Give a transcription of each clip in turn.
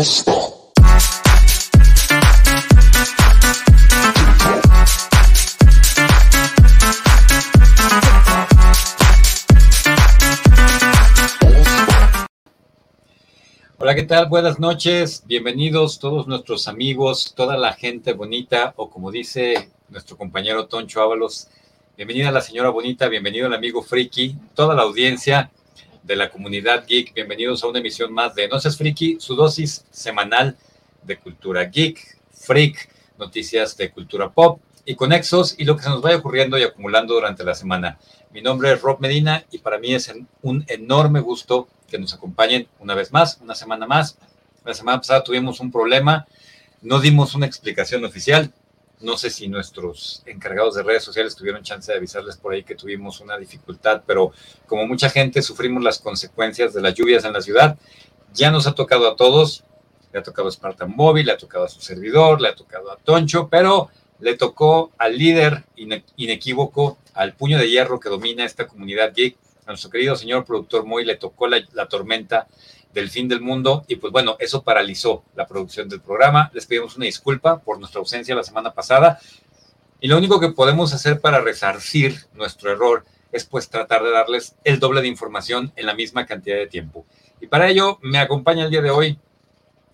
Stop. Hola, ¿qué tal? Buenas noches. Bienvenidos todos nuestros amigos, toda la gente bonita, o como dice nuestro compañero Toncho Ábalos, bienvenida la señora bonita, bienvenido el amigo Friki, toda la audiencia de la comunidad geek, bienvenidos a una emisión más de No seas Friki, su dosis semanal de cultura geek, freak, noticias de cultura pop y conexos y lo que se nos vaya ocurriendo y acumulando durante la semana. Mi nombre es Rob Medina y para mí es un enorme gusto que nos acompañen una vez más, una semana más. La semana pasada tuvimos un problema, no dimos una explicación oficial. No sé si nuestros encargados de redes sociales tuvieron chance de avisarles por ahí que tuvimos una dificultad, pero como mucha gente sufrimos las consecuencias de las lluvias en la ciudad, ya nos ha tocado a todos, le ha tocado a Spartan Móvil, le ha tocado a su servidor, le ha tocado a Toncho, pero le tocó al líder inequívoco, al puño de hierro que domina esta comunidad geek, a nuestro querido señor productor Moy le tocó la, tormenta del fin del mundo y pues bueno, eso paralizó la producción del programa. Les pedimos una disculpa por nuestra ausencia la semana pasada y lo único que podemos hacer para resarcir nuestro error es pues tratar de darles el doble de información en la misma cantidad de tiempo. Y para ello me acompaña el día de hoy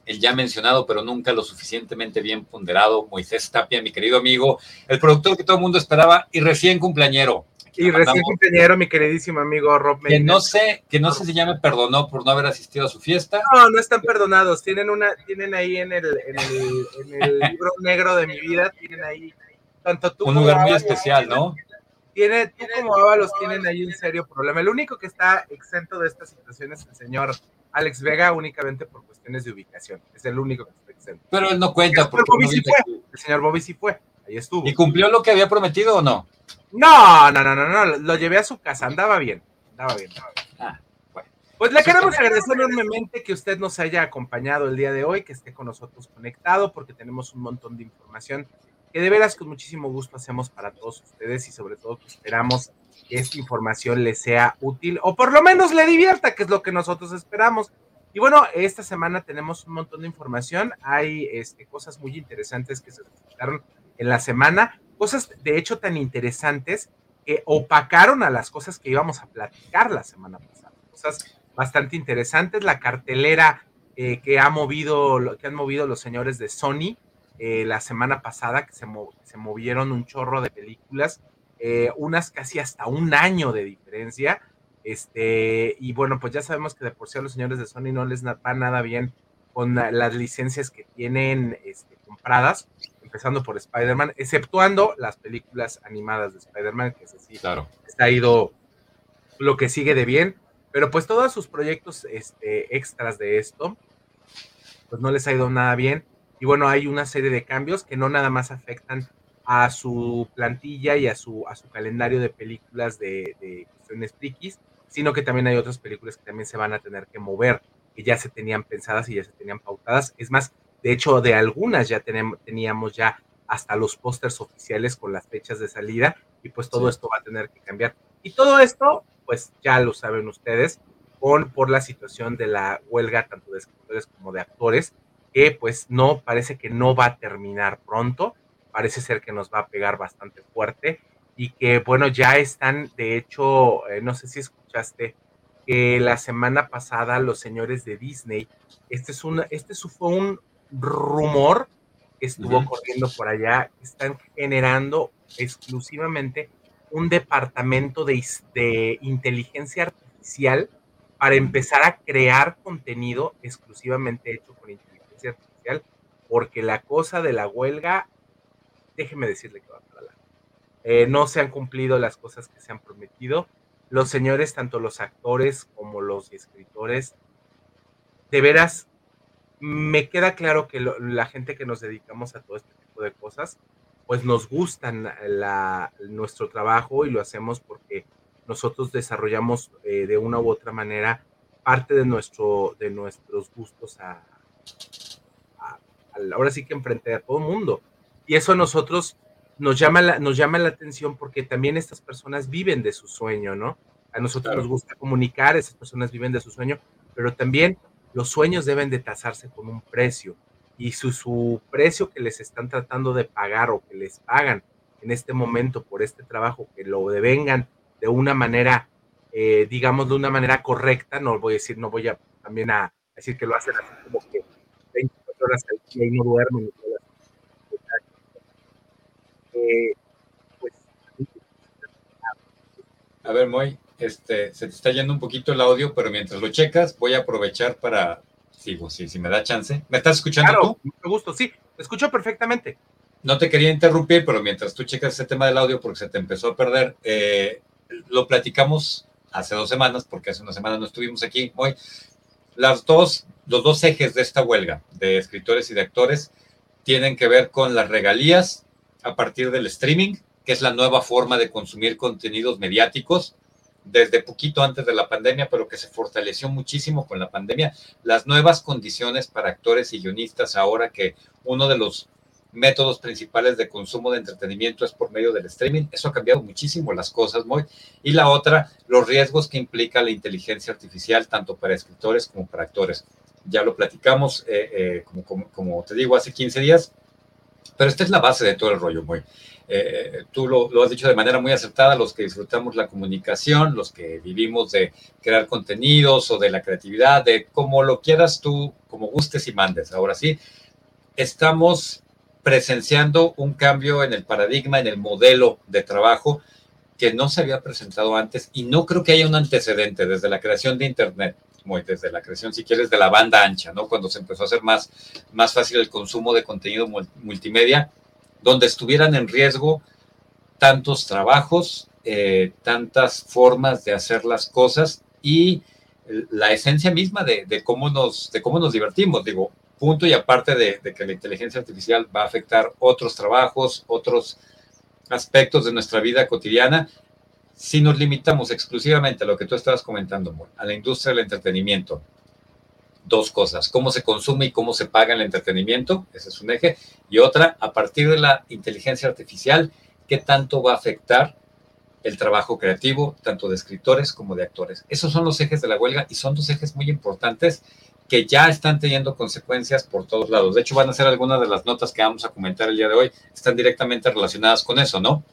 el ya mencionado, pero nunca lo suficientemente bien ponderado, Moisés Tapia, mi querido amigo, el productor que todo el mundo esperaba y recién cumpleañero. Y recién cumpleañero, mi queridísimo amigo Rob Que no sé, que no sé si ya me perdonó por no haber asistido a su fiesta. No, no están perdonados. Tienen una, tienen ahí en el, en el, libro negro de mi vida, tienen ahí tanto tú un lugar muy especial, ¿no? Tiene, tú como Ábalos tienen ahí un serio problema. El único que está exento de esta situación es el señor Alex Vega, únicamente por cuestiones de ubicación. Es el único que está exento. Pero él no cuenta. porque Bobby sí fue. El señor Bobby sí fue. Ahí estuvo. ¿Y cumplió lo que había prometido o no? No, no, no, no, no, lo llevé a su casa, andaba bien, andaba bien, Ah, bueno. Pues le queremos agradecer enormemente que usted nos haya acompañado el día de hoy, que esté con nosotros conectado, porque tenemos un montón de información que de veras con muchísimo gusto hacemos para todos ustedes y sobre todo que esperamos esta información le sea útil o por lo menos le divierta, que es lo que nosotros esperamos. Y bueno, esta semana tenemos un montón de información, hay este, cosas muy interesantes que se presentaron en la semana cosas de hecho tan interesantes que opacaron a las cosas que íbamos a platicar la semana pasada. Cosas bastante interesantes. La cartelera eh, que, ha movido, que han movido los señores de Sony eh, la semana pasada, que se, se, movieron un chorro de películas, eh, unas casi hasta un año de diferencia. Este, y bueno, pues ya sabemos que de por sí a los señores de Sony no les va nada bien con las licencias que tienen este, compradas empezando por Spider-Man, exceptuando las películas animadas de Spider-Man, que es así, claro. ha ido lo que sigue de bien, pero pues todos sus proyectos este, extras de esto, pues no les ha ido nada bien. Y bueno, hay una serie de cambios que no nada más afectan a su plantilla y a su, a su calendario de películas de, de cuestiones frikis, sino que también hay otras películas que también se van a tener que mover, que ya se tenían pensadas y ya se tenían pautadas. Es más, de hecho, de algunas ya teníamos ya hasta los pósters oficiales con las fechas de salida y pues todo esto va a tener que cambiar. Y todo esto, pues ya lo saben ustedes, con, por la situación de la huelga tanto de escritores como de actores, que pues no, parece que no va a terminar pronto, parece ser que nos va a pegar bastante fuerte y que bueno, ya están, de hecho, eh, no sé si escuchaste que la semana pasada los señores de Disney, este, es un, este fue un, rumor que estuvo corriendo por allá, están generando exclusivamente un departamento de, de, inteligencia artificial para empezar a crear contenido exclusivamente hecho con inteligencia artificial, porque la cosa de la huelga, déjeme decirle que va para la... Eh, no se han cumplido las cosas que se han prometido. Los señores, tanto los actores como los escritores, de veras me queda claro que la gente que nos dedicamos a todo este tipo de cosas, pues nos gustan nuestro trabajo y lo hacemos porque nosotros desarrollamos eh, de una u otra manera parte de, nuestro, de nuestros gustos a, ahora sí que enfrente a todo el mundo. Y eso a nosotros nos llama, la, nos llama la atención porque también estas personas viven de su sueño, ¿no? A nosotros nos gusta comunicar, esas personas viven de su sueño, pero también los sueños deben de tasarse con un precio. Y su, su precio que les están tratando de pagar o que les pagan en este momento por este trabajo, que lo devengan de una manera, eh, digamos, de una manera correcta, no voy a decir, no voy a también a decir que lo hacen así como que 24 horas al día y no duermen. Eh, pues, a ver, Moy, este, se te está yendo un poquito el audio, pero mientras lo checas, voy a aprovechar para, sigo, sí, si me da chance. ¿Me estás escuchando claro, tú? Me gusto, sí, te escucho perfectamente. No te quería interrumpir, pero mientras tú checas ese tema del audio, porque se te empezó a perder, eh, lo platicamos hace dos semanas, porque hace una semana no estuvimos aquí hoy. Las dos, los dos ejes de esta huelga de escritores y de actores tienen que ver con las regalías a partir del streaming, que es la nueva forma de consumir contenidos mediáticos desde poquito antes de la pandemia, pero que se fortaleció muchísimo con la pandemia, las nuevas condiciones para actores y guionistas ahora que uno de los métodos principales de consumo de entretenimiento es por medio del streaming. Eso ha cambiado muchísimo las cosas, muy. Y la otra, los riesgos que implica la inteligencia artificial, tanto para escritores como para actores. Ya lo platicamos, eh, eh, como, como, te digo, hace 15 días, pero esta es la base de todo el rollo, muy. Eh, tú lo, has dicho de manera muy acertada, los que disfrutamos la comunicación, los que vivimos de crear contenidos o de la creatividad, de como lo quieras tú, como gustes y mandes. Ahora sí, estamos presenciando un cambio en el paradigma, en el modelo de trabajo que no se había presentado antes y no creo que haya un antecedente desde la creación de Internet, desde la creación, si quieres, de la banda ancha, ¿no? Cuando se empezó a hacer más, más fácil el consumo de contenido multimedia, donde estuvieran en riesgo tantos trabajos, eh, tantas formas de hacer las cosas y la esencia misma de, de, cómo nos, de cómo nos divertimos. Digo, punto y aparte de, de, que la inteligencia artificial va a afectar otros trabajos, otros aspectos de nuestra vida cotidiana, si nos limitamos exclusivamente a lo que tú estabas comentando, a la industria del entretenimiento, dos cosas, cómo se consume y cómo se paga el entretenimiento, ese es un eje, y otra, a partir de la inteligencia artificial, qué tanto va a afectar el trabajo creativo, tanto de escritores como de actores. Esos son los ejes de la huelga y son dos ejes muy importantes que ya están teniendo consecuencias por todos lados. De hecho, van a ser algunas de las notas que vamos a comentar el día de hoy, están directamente relacionadas con eso, ¿no?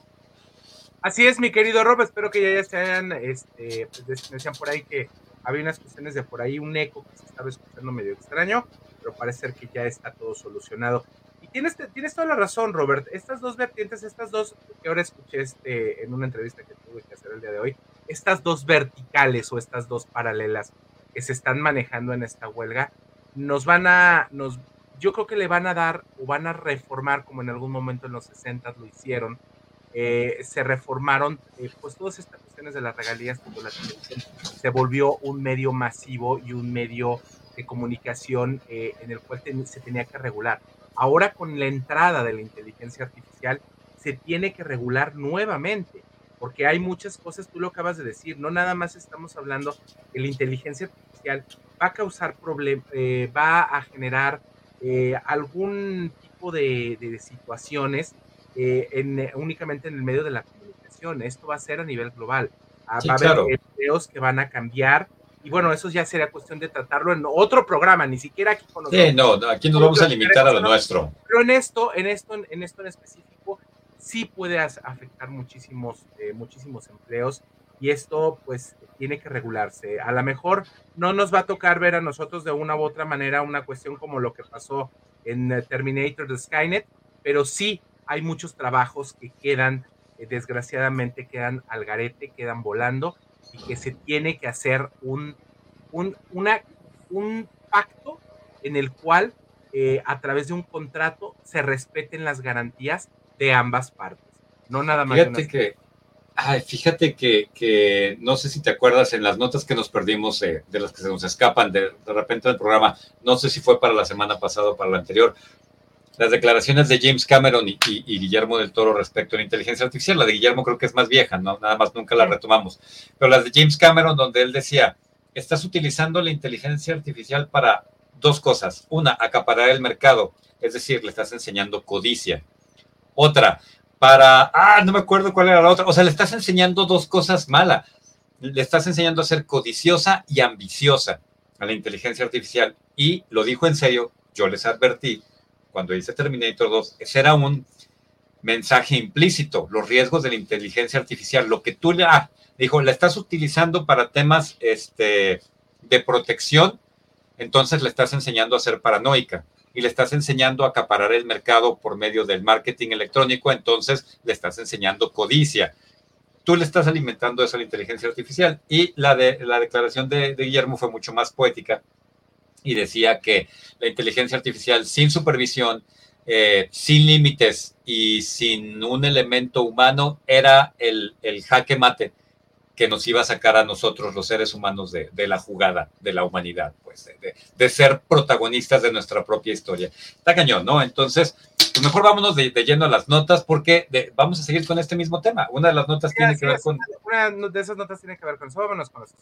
Así es, mi querido Rob, espero que ya se hayan, este, pues decían por ahí que había unas cuestiones de por ahí, un eco que se estaba escuchando medio extraño, pero parece ser que ya está todo solucionado. Y tienes, tienes toda la razón, Robert. Estas dos vertientes, estas dos, que ahora escuché este, en una entrevista que tuve que hacer el día de hoy, estas dos verticales o estas dos paralelas que se están manejando en esta huelga, nos van a, nos, yo creo que le van a dar o van a reformar, como en algún momento en los 60 lo hicieron, eh, se reformaron eh, pues todas estas cuestiones de las regalías se volvió un medio masivo y un medio de comunicación eh, en el cual se tenía que regular. Ahora con la entrada de la inteligencia artificial se tiene que regular nuevamente porque hay muchas cosas, tú lo acabas de decir, no nada más estamos hablando que la inteligencia artificial va a causar problemas, va a generar algún tipo de, situaciones eh, en, únicamente en el medio de la comunicación. Esto va a ser a nivel global. Ah, va a haber empleos que van a cambiar. Y bueno, eso ya sería cuestión de tratarlo en otro programa, ni siquiera aquí con nosotros. Sí, no, aquí nos vamos a limitar a lo nuestro. Pero en esto, en esto, en esto en específico, sí puede afectar muchísimos, eh, muchísimos empleos y esto pues tiene que regularse. A lo mejor no nos va a tocar ver a nosotros de una u otra manera una cuestión como lo que pasó en eh, Terminator de Skynet, pero sí hay muchos trabajos que quedan, eh, desgraciadamente quedan al garete, quedan volando y que se tiene que hacer un, un, una, un pacto en el cual a través de un contrato se respeten las garantías de ambas partes, no nada más. Fíjate que, fíjate que, no sé si te acuerdas en las notas que nos perdimos de las que se nos escapan de, de repente del programa, no sé si fue para la semana pasada o para la anterior, las declaraciones de James Cameron y, Guillermo del Toro respecto a la inteligencia artificial. La de Guillermo creo que es más vieja, ¿no? nada más nunca la retomamos. Pero las de James Cameron, donde él decía, estás utilizando la inteligencia artificial para dos cosas. Una, acaparar el mercado, es decir, le estás enseñando codicia. Otra, para, ah, no me acuerdo cuál era la otra, o sea, le estás enseñando dos cosas malas. Le estás enseñando a ser codiciosa y ambiciosa a la inteligencia artificial. Y lo dijo en serio, yo les advertí cuando hice Terminator 2, ese era un mensaje implícito, los riesgos de la inteligencia artificial, lo que tú le, ah, dijo, la estás utilizando para temas este, de protección, entonces le estás enseñando a ser paranoica y le estás enseñando a acaparar el mercado por medio del marketing electrónico, entonces le estás enseñando codicia. Tú le estás alimentando eso a la inteligencia artificial. Y la, de, la declaración de, de Guillermo fue mucho más poética y decía que la inteligencia artificial sin supervisión, eh, sin límites y sin un elemento humano era el, el, jaque mate que nos iba a sacar a nosotros los seres humanos de, de la jugada de la humanidad, pues de, de, ser protagonistas de nuestra propia historia. Está cañón, ¿no? Entonces, pues mejor vámonos de, lleno a las notas porque vamos a seguir con este mismo tema. Una de las notas tiene que ver con... Una de esas notas tiene que ver con eso. Vámonos con las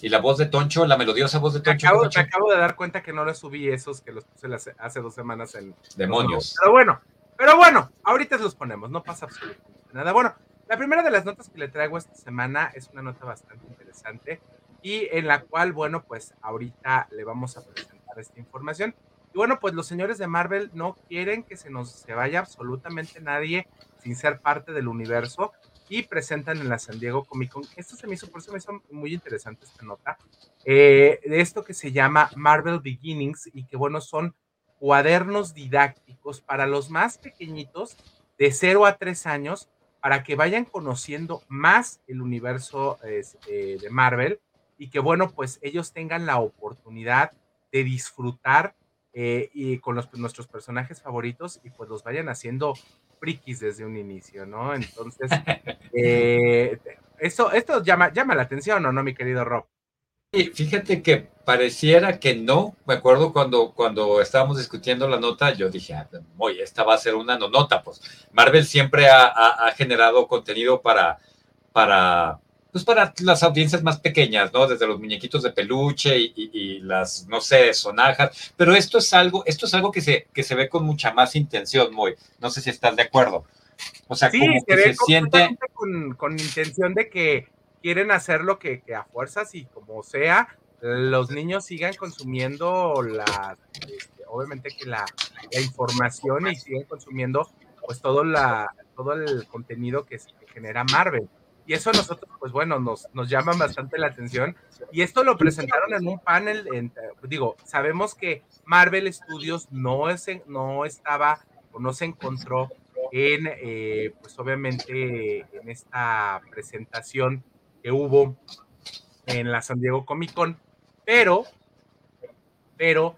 Y la voz de Toncho, la melodiosa voz de Toncho. Acabo, me acabo de dar cuenta que no les subí esos que los puse hace dos semanas en. Demonios. Pero bueno, pero bueno, ahorita los ponemos, no pasa absolutamente nada. Bueno, la primera de las notas que le traigo esta semana es una nota bastante interesante y en la cual, bueno, pues ahorita le vamos a presentar esta información. Y bueno, pues los señores de Marvel no quieren que se nos se vaya absolutamente nadie sin ser parte del universo y presentan en la San Diego Comic Con. Esto se me hizo, por eso me hizo muy interesante esta nota, eh, de esto que se llama Marvel Beginnings y que bueno, son cuadernos didácticos para los más pequeñitos de 0 a 3 años para que vayan conociendo más el universo eh, de Marvel y que bueno, pues ellos tengan la oportunidad de disfrutar eh, y con los, nuestros personajes favoritos y pues los vayan haciendo frikis desde un inicio, ¿no? Entonces, eh, eso, esto llama, llama la atención, ¿o no, mi querido Rob? Y fíjate que pareciera que no. Me acuerdo cuando, cuando estábamos discutiendo la nota, yo dije, ah, oye, esta va a ser una no nota. Pues Marvel siempre ha, ha, ha generado contenido para, para pues para las audiencias más pequeñas, ¿no? Desde los muñequitos de peluche y, las, no sé, sonajas, pero esto es algo, esto es algo que se, que se ve con mucha más intención, muy, no sé si estás de acuerdo. O sea, como que se siente... Con, con, intención de que quieren hacer lo que, que, a fuerzas y como sea, los niños sigan consumiendo la, este, obviamente que la, la, información y sigan consumiendo pues todo, la, todo el contenido que, que genera Marvel. Y eso a nosotros, pues bueno, nos, nos llama bastante la atención. Y esto lo presentaron en un panel, en, digo, sabemos que Marvel Studios no, es, no estaba o no se encontró en, eh, pues obviamente, en esta presentación que hubo en la San Diego Comic Con, pero, pero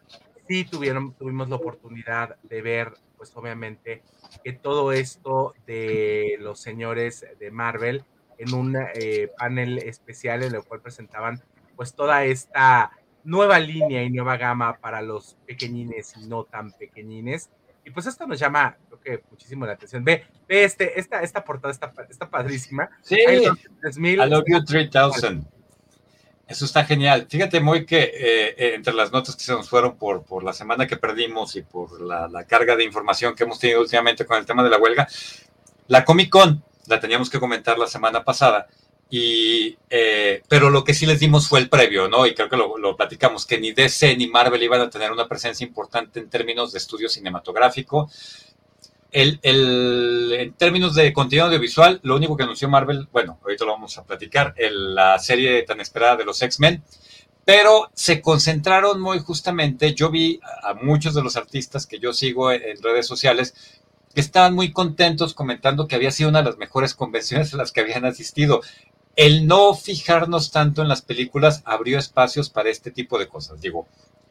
sí tuvieron, tuvimos la oportunidad de ver, pues obviamente, que todo esto de los señores de Marvel en un eh, panel especial en el cual presentaban pues toda esta nueva línea y nueva gama para los pequeñines y no tan pequeñines. Y pues esto nos llama, creo que muchísimo la atención. Ve, ve este, esta, esta portada está, está padrísima. Sí, I love you 3000. Eso está genial. Fíjate, muy que eh, eh, entre las notas que se nos fueron por, por la semana que perdimos y por la, la, carga de información que hemos tenido últimamente con el tema de la huelga, la Comic Con la teníamos que comentar la semana pasada. Y, eh, pero lo que sí les dimos fue el previo, ¿no? Y creo que lo, platicamos, que ni DC ni Marvel iban a tener una presencia importante en términos de estudio cinematográfico. El, el, en términos de contenido audiovisual, lo único que anunció Marvel, bueno, ahorita lo vamos a platicar, la serie tan esperada de los X-Men, pero se concentraron muy justamente, yo vi a muchos de los artistas que yo sigo en, redes sociales estaban muy contentos comentando que había sido una de las mejores convenciones a las que habían asistido. El no fijarnos tanto en las películas abrió espacios para este tipo de cosas, digo,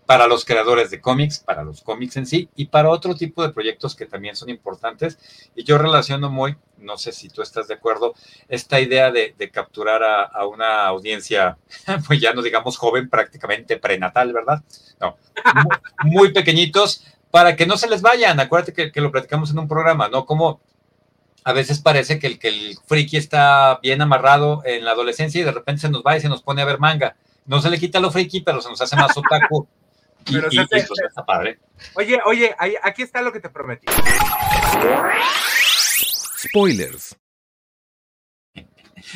para los creadores de cómics, para los cómics en sí y para otro tipo de proyectos que también son importantes. Y yo relaciono muy, no sé si tú estás de acuerdo, esta idea de, de capturar a, a, una audiencia, pues ya no digamos joven, prácticamente prenatal, ¿verdad? No, muy, muy pequeñitos, para que no se les vayan. Acuérdate que, que, lo platicamos en un programa, ¿no? Como a veces parece que el, que el friki está bien amarrado en la adolescencia y de repente se nos va y se nos pone a ver manga. No se le quita lo friki, pero se nos hace más otaku. y, y, y, pues está padre. Oye, oye, ahí, aquí está lo que te prometí. Spoilers.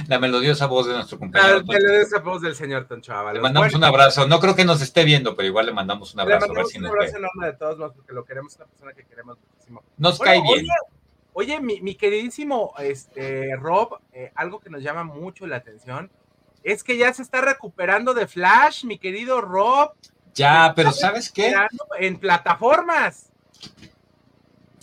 La melodiosa voz de nuestro compañero. La melodiosa voz del señor Toncho Ábalos. Le mandamos bueno, un abrazo. No creo que nos esté viendo, pero igual le mandamos un abrazo. Le mandamos un abrazo enorme de todos modos, porque lo queremos, una persona que queremos muchísimo. Nos bueno, cae bien. Oye, oye mi, mi, queridísimo este, Rob, eh, algo que nos llama mucho la atención es que ya se está recuperando de Flash, mi querido Rob. Ya, pero ¿sabes qué? En plataformas.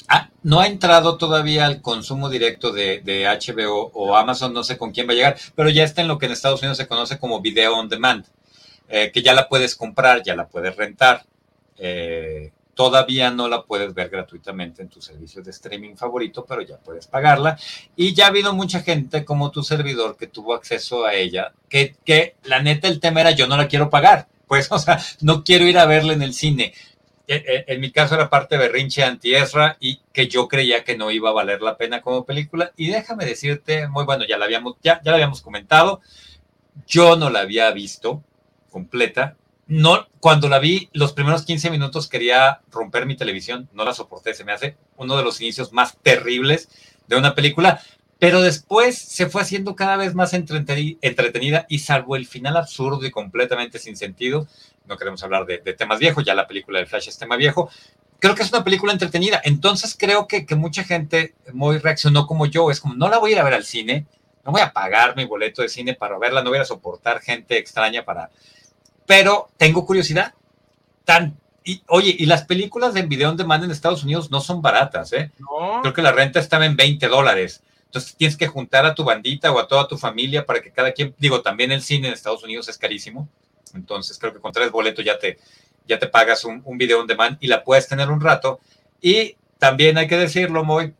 Ah, no ha entrado todavía al consumo directo de, HBO o Amazon, no sé con quién va a llegar, pero ya está en lo que en Estados Unidos se conoce como video on demand, eh, que ya la puedes comprar, ya la puedes rentar. Eh, todavía no la puedes ver gratuitamente en tu servicio de streaming favorito, pero ya puedes pagarla. Y ya ha habido mucha gente como tu servidor que tuvo acceso a ella, que, que la neta el tema era yo no la quiero pagar. Pues, o sea, no quiero ir a verla en el cine en mi caso era parte berrinche anti-Ezra y que yo creía que no iba a valer la pena como película. Y déjame decirte, muy bueno, ya la habíamos, ya, ya la habíamos comentado, yo no la había visto completa. No, cuando la vi, los primeros 15 minutos quería romper mi televisión, no la soporté, se me hace uno de los inicios más terribles de una película, pero después se fue haciendo cada vez más entretenida y salvo el final absurdo y completamente sin sentido, no queremos hablar de, de, temas viejos, ya la película de Flash es tema viejo. Creo que es una película entretenida. Entonces creo que, que mucha gente muy reaccionó como yo. Es como, no la voy a ir a ver al cine, no voy a pagar mi boleto de cine para verla, no voy a soportar gente extraña para... Pero tengo curiosidad. Tan, y, oye, y las películas de video on demand en Estados Unidos no son baratas, ¿eh? No. Creo que la renta estaba en 20 dólares. Entonces tienes que juntar a tu bandita o a toda tu familia para que cada quien, digo, también el cine en Estados Unidos es carísimo. Entonces creo que con tres boletos ya te, ya te pagas un, un video on demand y la puedes tener un rato. Y también hay que decirlo, muy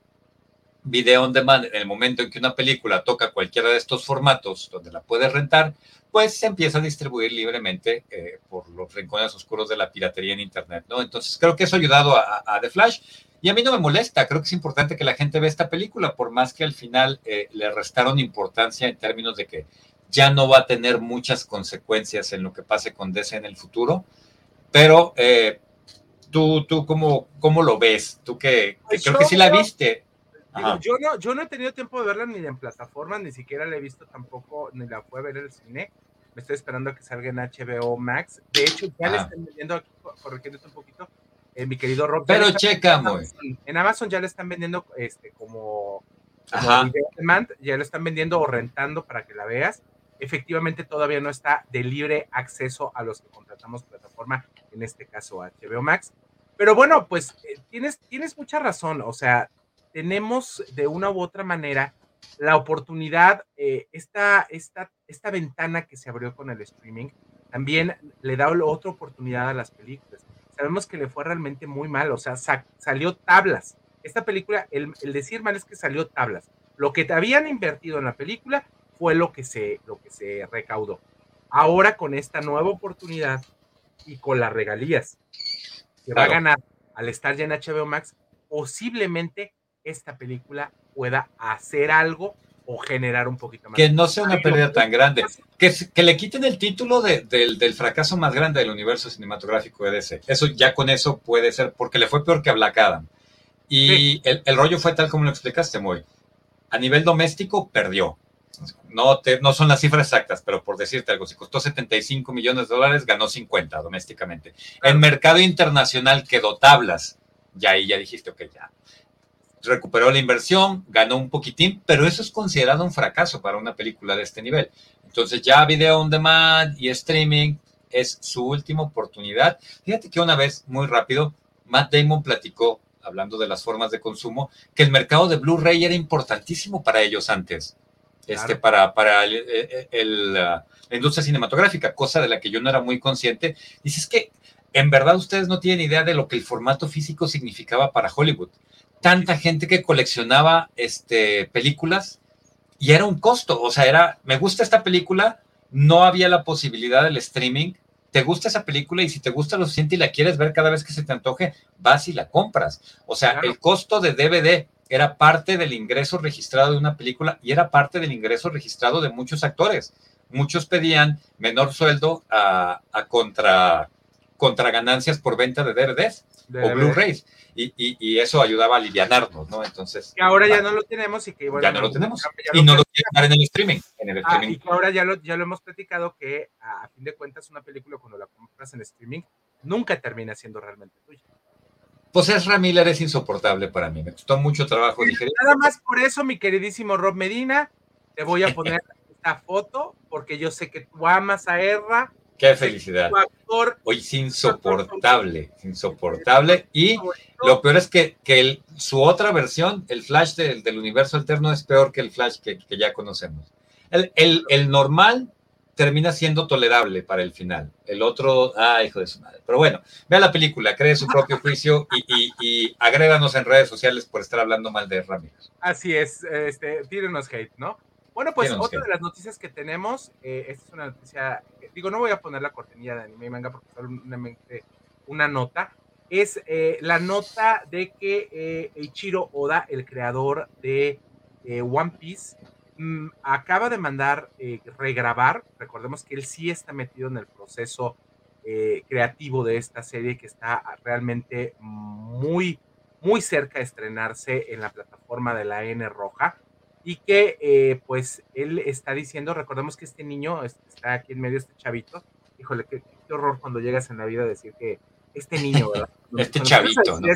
video on demand, en el momento en que una película toca cualquiera de estos formatos donde la puedes rentar, pues se empieza a distribuir libremente eh, por los rincones oscuros de la piratería en Internet, ¿no? Entonces creo que eso ha ayudado a, The Flash y a mí no me molesta, creo que es importante que la gente vea esta película, por más que al final eh, le restaron importancia en términos de que ya no va a tener muchas consecuencias en lo que pase con DC en el futuro, pero eh, tú, tú cómo, cómo lo ves, tú que, que creo que sí la viste. Digo, yo, no, yo no he tenido tiempo de verla ni en plataforma, ni siquiera la he visto tampoco, ni la fue a ver en el cine. Me estoy esperando a que salga en HBO Max. De hecho, ya Ajá. le están vendiendo aquí, corrigiéndote un poquito, eh, mi querido Rob. Pero checa, en Amazon, en Amazon ya le están vendiendo este como, como video demand, ya lo están vendiendo o rentando para que la veas efectivamente todavía no está de libre acceso a los que contratamos plataforma, en este caso HBO Max. Pero bueno, pues eh, tienes, tienes mucha razón, o sea, tenemos de una u otra manera la oportunidad, eh, esta, esta, esta ventana que se abrió con el streaming, también le da otra oportunidad a las películas. Sabemos que le fue realmente muy mal, o sea, sa salió tablas. Esta película, el, el decir mal es que salió tablas. Lo que te habían invertido en la película fue lo que se, lo que se recaudó. Ahora con esta nueva oportunidad y con las regalías que claro. va a ganar al estar ya en HBO Max, posiblemente esta película pueda hacer algo o generar un poquito más. Que no sea una pérdida tan grande. Que, que le quiten el título de, de, del fracaso más grande del universo cinematográfico de DC. Eso ya con eso puede ser, porque le fue peor que a Black Adam. Y sí. el, el, rollo fue tal como lo explicaste, Moy. A nivel doméstico, perdió no, te, no son las cifras exactas, pero por decirte algo, si costó 75 millones de dólares, ganó 50 domésticamente. Claro. En mercado internacional quedó tablas. Ya ahí ya dijiste, ok, ya. Recuperó la inversión, ganó un poquitín, pero eso es considerado un fracaso para una película de este nivel. Entonces ya video on demand y streaming es su última oportunidad. Fíjate que una vez, muy rápido, Matt Damon platicó, hablando de las formas de consumo, que el mercado de Blu-ray era importantísimo para ellos antes este, para, para el, el, el, la industria cinematográfica, cosa de la que yo no era muy consciente. Dices que en verdad ustedes no tienen idea de lo que el formato físico significaba para Hollywood. Tanta gente que coleccionaba este, películas y era un costo, o sea, era, me gusta esta película, no había la posibilidad del streaming, te gusta esa película y si te gusta lo suficiente y la quieres ver cada vez que se te antoje, vas y la compras. O sea, claro. el costo de DVD era parte del ingreso registrado de una película y era parte del ingreso registrado de muchos actores. Muchos pedían menor sueldo a, contra, contra ganancias por venta de DVDs o Blu-rays. Y, eso ayudaba a alivianarnos, ¿no? Entonces. Que ahora ya no lo tenemos y que ya no lo tenemos. y no lo quieren dar en el streaming. En el ah, y que ahora ya lo, ya lo hemos platicado que a fin de cuentas una película cuando la compras en streaming nunca termina siendo realmente tuya. Pues Ezra Miller es insoportable para mí. Me costó mucho trabajo digerir. Nada más por eso, mi queridísimo Rob Medina, te voy a poner esta foto porque yo sé que tú amas a Ezra Qué felicidad. Hoy es insoportable, insoportable. Y lo peor es que, que su otra versión, el Flash del universo alterno, es peor que el Flash que, ya conocemos. El, el, normal termina siendo tolerable para el final. El otro, ah, hijo de su madre. Pero bueno, vea la película, cree su propio juicio y, y, agréganos en redes sociales por estar hablando mal de Ramírez. Así es, este, tírenos hate, ¿no? Bueno, pues otra de las noticias que tenemos, eh, esta es una noticia, digo, no voy a poner la cortinilla de anime y manga porque solamente una nota, es eh, la nota de que eh, Ichiro Oda, el creador de One Piece, mm, acaba de mandar regrabar, recordemos que él sí está metido en el proceso creativo de esta serie que está realmente muy, muy cerca de estrenarse en la plataforma de la N Roja y que eh, pues él está diciendo, recordemos que este niño está aquí en medio, este chavito, híjole, qué, horror cuando llegas en la vida a decir que este niño, ¿verdad? este chavito, ¿no?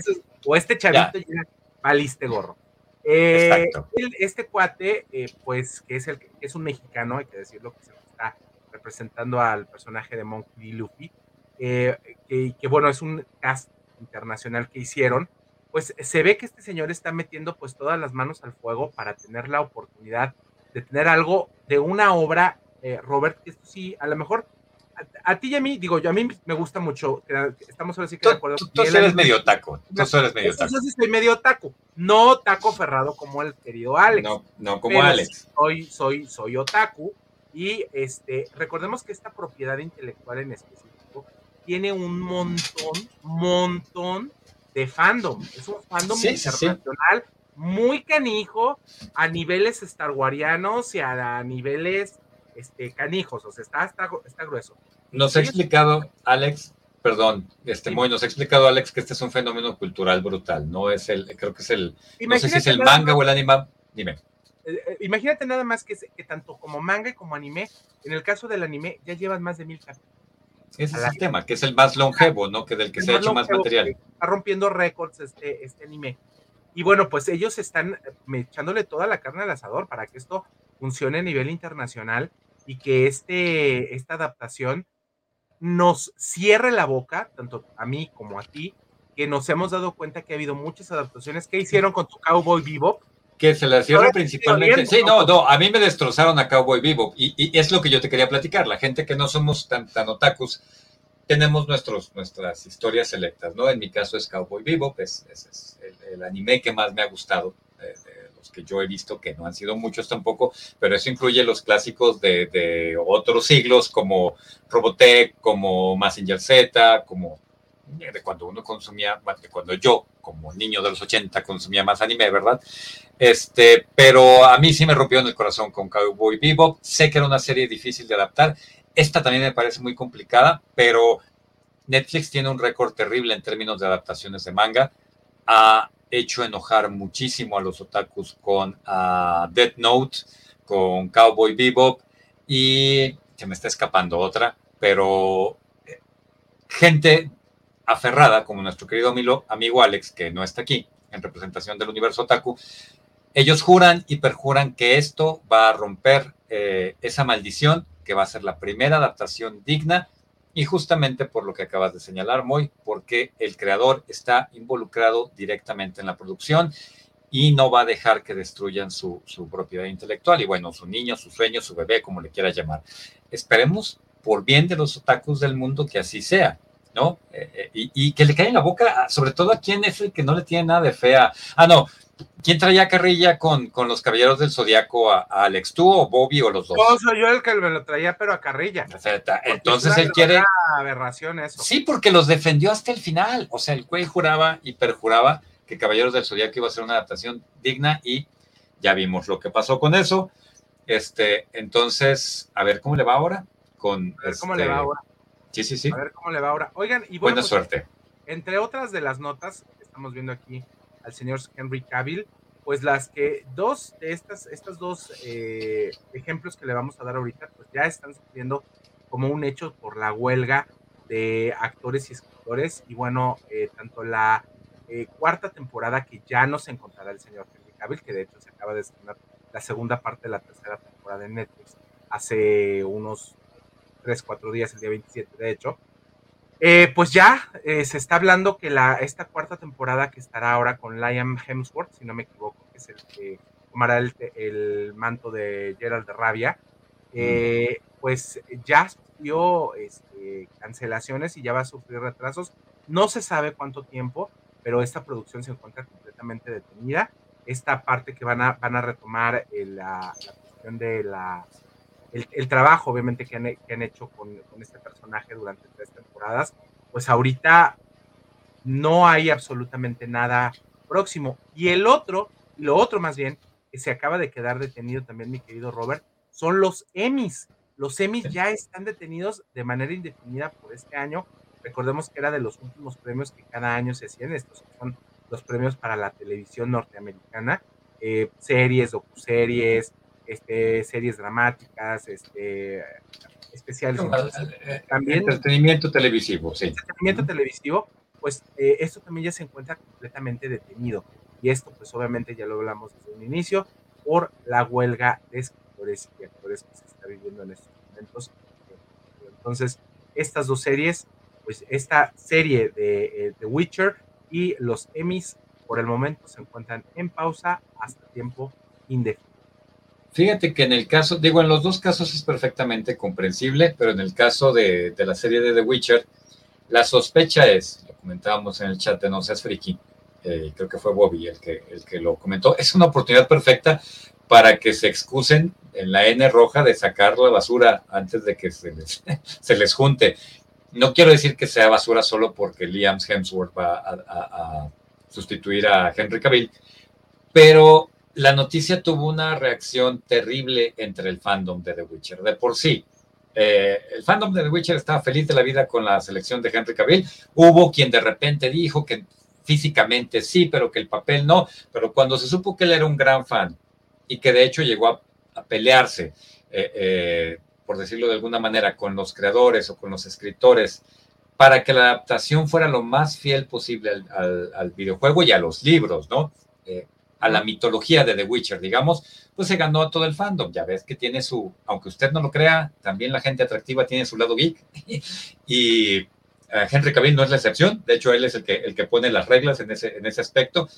o este chavito ya, valiste gorro. Eh, este cuate, eh, pues que es, el, que es un mexicano, hay que decirlo, que se está representando al personaje de Monkey D. Luffy, que, que bueno, es un cast internacional que hicieron, pues se ve que este señor está metiendo pues todas las manos al fuego para tener la oportunidad de tener algo de una obra, eh, Robert, que esto sí, a lo mejor a, ti y a mí, digo yo, a mí me gusta mucho, estamos ahora sí que de acuerdo. Tú, eres medio taco, tú eres medio taco. Yo soy medio taco, no taco ferrado como el querido Alex. No, no como Alex. Soy, soy, soy otaku y este, recordemos que esta propiedad intelectual en específico tiene un montón, montón de fandom. Es un fandom internacional muy canijo a niveles starwarianos y a, niveles este, canijos. O sea, está, está, grueso. Nos ha explicado, Alex, perdón, este muy nos ha explicado Alex que este es un fenómeno cultural brutal, no es el, creo que es el, no sé si es el manga o el anime, dime. Eh, eh, imagínate nada más que, que, tanto como manga y como anime, en el caso del anime ya llevan más de mil capítulos. Ese es el tema, que es el más longevo, ¿no? Que del que se ha hecho más material. Está rompiendo récords este, este anime. Y bueno, pues ellos están eh, echándole toda la carne al asador para que esto funcione a nivel internacional y que este, esta adaptación nos cierre la boca, tanto a mí como a ti, que nos hemos dado cuenta que ha habido muchas adaptaciones que hicieron con tu Cowboy Bebop, que se le cierra principalmente. Sí, no, no, a mí me destrozaron a Cowboy Vivo y, es lo que yo te quería platicar. La gente que no somos tan, tan otakus, tenemos nuestros, nuestras historias selectas, ¿no? En mi caso es Cowboy Vivo, es, es, el, anime que más me ha gustado, de, que yo he visto, que no han sido muchos tampoco, pero eso incluye los clásicos de, de otros siglos como Robotech, como Massinger Z, como de cuando uno consumía, de cuando yo, como niño de los 80, consumía más anime, ¿verdad? Este, pero a mí sí me rompió en el corazón con Cowboy Bebop. Sé que era una serie difícil de adaptar. Esta también me parece muy complicada, pero Netflix tiene un récord terrible en términos de adaptaciones de manga. Ha hecho enojar muchísimo a los otakus con uh, Death Note, con Cowboy Bebop y se me está escapando otra, pero eh, gente aferrada, como nuestro querido amigo Alex, que no está aquí en representación del universo Otaku, ellos juran y perjuran que esto va a romper eh, esa maldición, que va a ser la primera adaptación digna, y justamente por lo que acabas de señalar, Moy, porque el creador está involucrado directamente en la producción y no va a dejar que destruyan su, su propiedad intelectual y bueno, su niño, su sueño, su bebé, como le quiera llamar. Esperemos por bien de los otakus del mundo que así sea. ¿no? Eh, eh, y, que le cae en la boca, sobre todo a quien es el que no le tiene nada de fea. Ah, no. ¿Quién traía carrilla con, con los caballeros del zodiaco a, Alex? ¿Tú o Bobby o los dos? No, soy yo el que me lo traía, pero a carrilla. Entonces él quiere. aberración eso. Sí, porque los defendió hasta el final. O sea, el güey juraba y perjuraba que Caballeros del Zodiaco iba a ser una adaptación digna y ya vimos lo que pasó con eso. Este, entonces, a ver cómo le va ahora. Con, a ver cómo le va este, ahora. Sí, sí, sí. A ver cómo le va ahora. Oigan, y Buena pues, suerte. Entre otras de las notas que estamos viendo aquí al señor Henry Cavill, pues las que dos de estas, estas dos eh, ejemplos que le vamos a dar ahorita, pues ya están sufriendo como un hecho por la huelga de actores y escritores. Y bueno, eh, tanto la eh, cuarta temporada que ya no se encontrará el señor Henry Cavill, que de hecho se acaba de estrenar la segunda parte de la tercera temporada en Netflix hace unos 3, 4 días, el día 27 de hecho. Eh, pues ya eh, se está hablando que la, esta cuarta temporada que estará ahora con Liam Hemsworth, si no me equivoco, que es el que tomará el, el manto de Gerald de Rabia, eh, pues ya sufrió este, cancelaciones y ya va a sufrir retrasos. No se sabe cuánto tiempo, pero esta producción se encuentra completamente detenida. Esta parte que van a, van a retomar la, la cuestión de la el, el, trabajo, obviamente, que han, que han hecho con, con, este personaje durante tres temporadas, pues ahorita no hay absolutamente nada próximo. Y el otro, lo otro más bien, que se acaba de quedar detenido también, mi querido Robert, son los Emmys. Los Emmys ya están detenidos de manera indefinida por este año. Recordemos que era de los últimos premios que cada año se hacían. Estos son los premios para la televisión norteamericana, eh, series, docuseries, este, series dramáticas, este, especiales. también, entretenimiento televisivo, sí. Entretenimiento televisivo, pues eh, esto también ya se encuentra completamente detenido. Y esto, pues obviamente ya lo hablamos desde un inicio, por la huelga de escritores y actores que se está viviendo en estos momentos. Entonces, estas dos series, pues esta serie de eh, The Witcher y los Emmys, por el momento se encuentran en pausa hasta tiempo indefinido. Fíjate que en el caso, digo, en los dos casos es perfectamente comprensible, pero en el caso de, de, la serie de The Witcher, la sospecha es, lo comentábamos en el chat de No Seas Friki, eh, creo que fue Bobby el que, el que lo comentó, es una oportunidad perfecta para que se excusen en la N roja de sacar la basura antes de que se les, se les junte. No quiero decir que sea basura solo porque Liam Hemsworth va a, a, a sustituir a Henry Cavill, pero la noticia tuvo una reacción terrible entre el fandom de The Witcher. De por sí, eh, el fandom de The Witcher estaba feliz de la vida con la selección de Henry Cavill. Hubo quien de repente dijo que físicamente sí, pero que el papel no. Pero cuando se supo que él era un gran fan y que de hecho llegó a, pelearse, eh, eh, por decirlo de alguna manera, con los creadores o con los escritores, para que la adaptación fuera lo más fiel posible al videojuego y a los libros, ¿no? Eh, a la mitología de The Witcher, digamos, pues se ganó a todo el fandom. Ya ves que tiene su, aunque usted no lo crea, también la gente atractiva tiene su lado geek. y uh, Henry Cavill no es la excepción. De hecho, él es el que, el que pone las reglas en ese, en ese aspecto.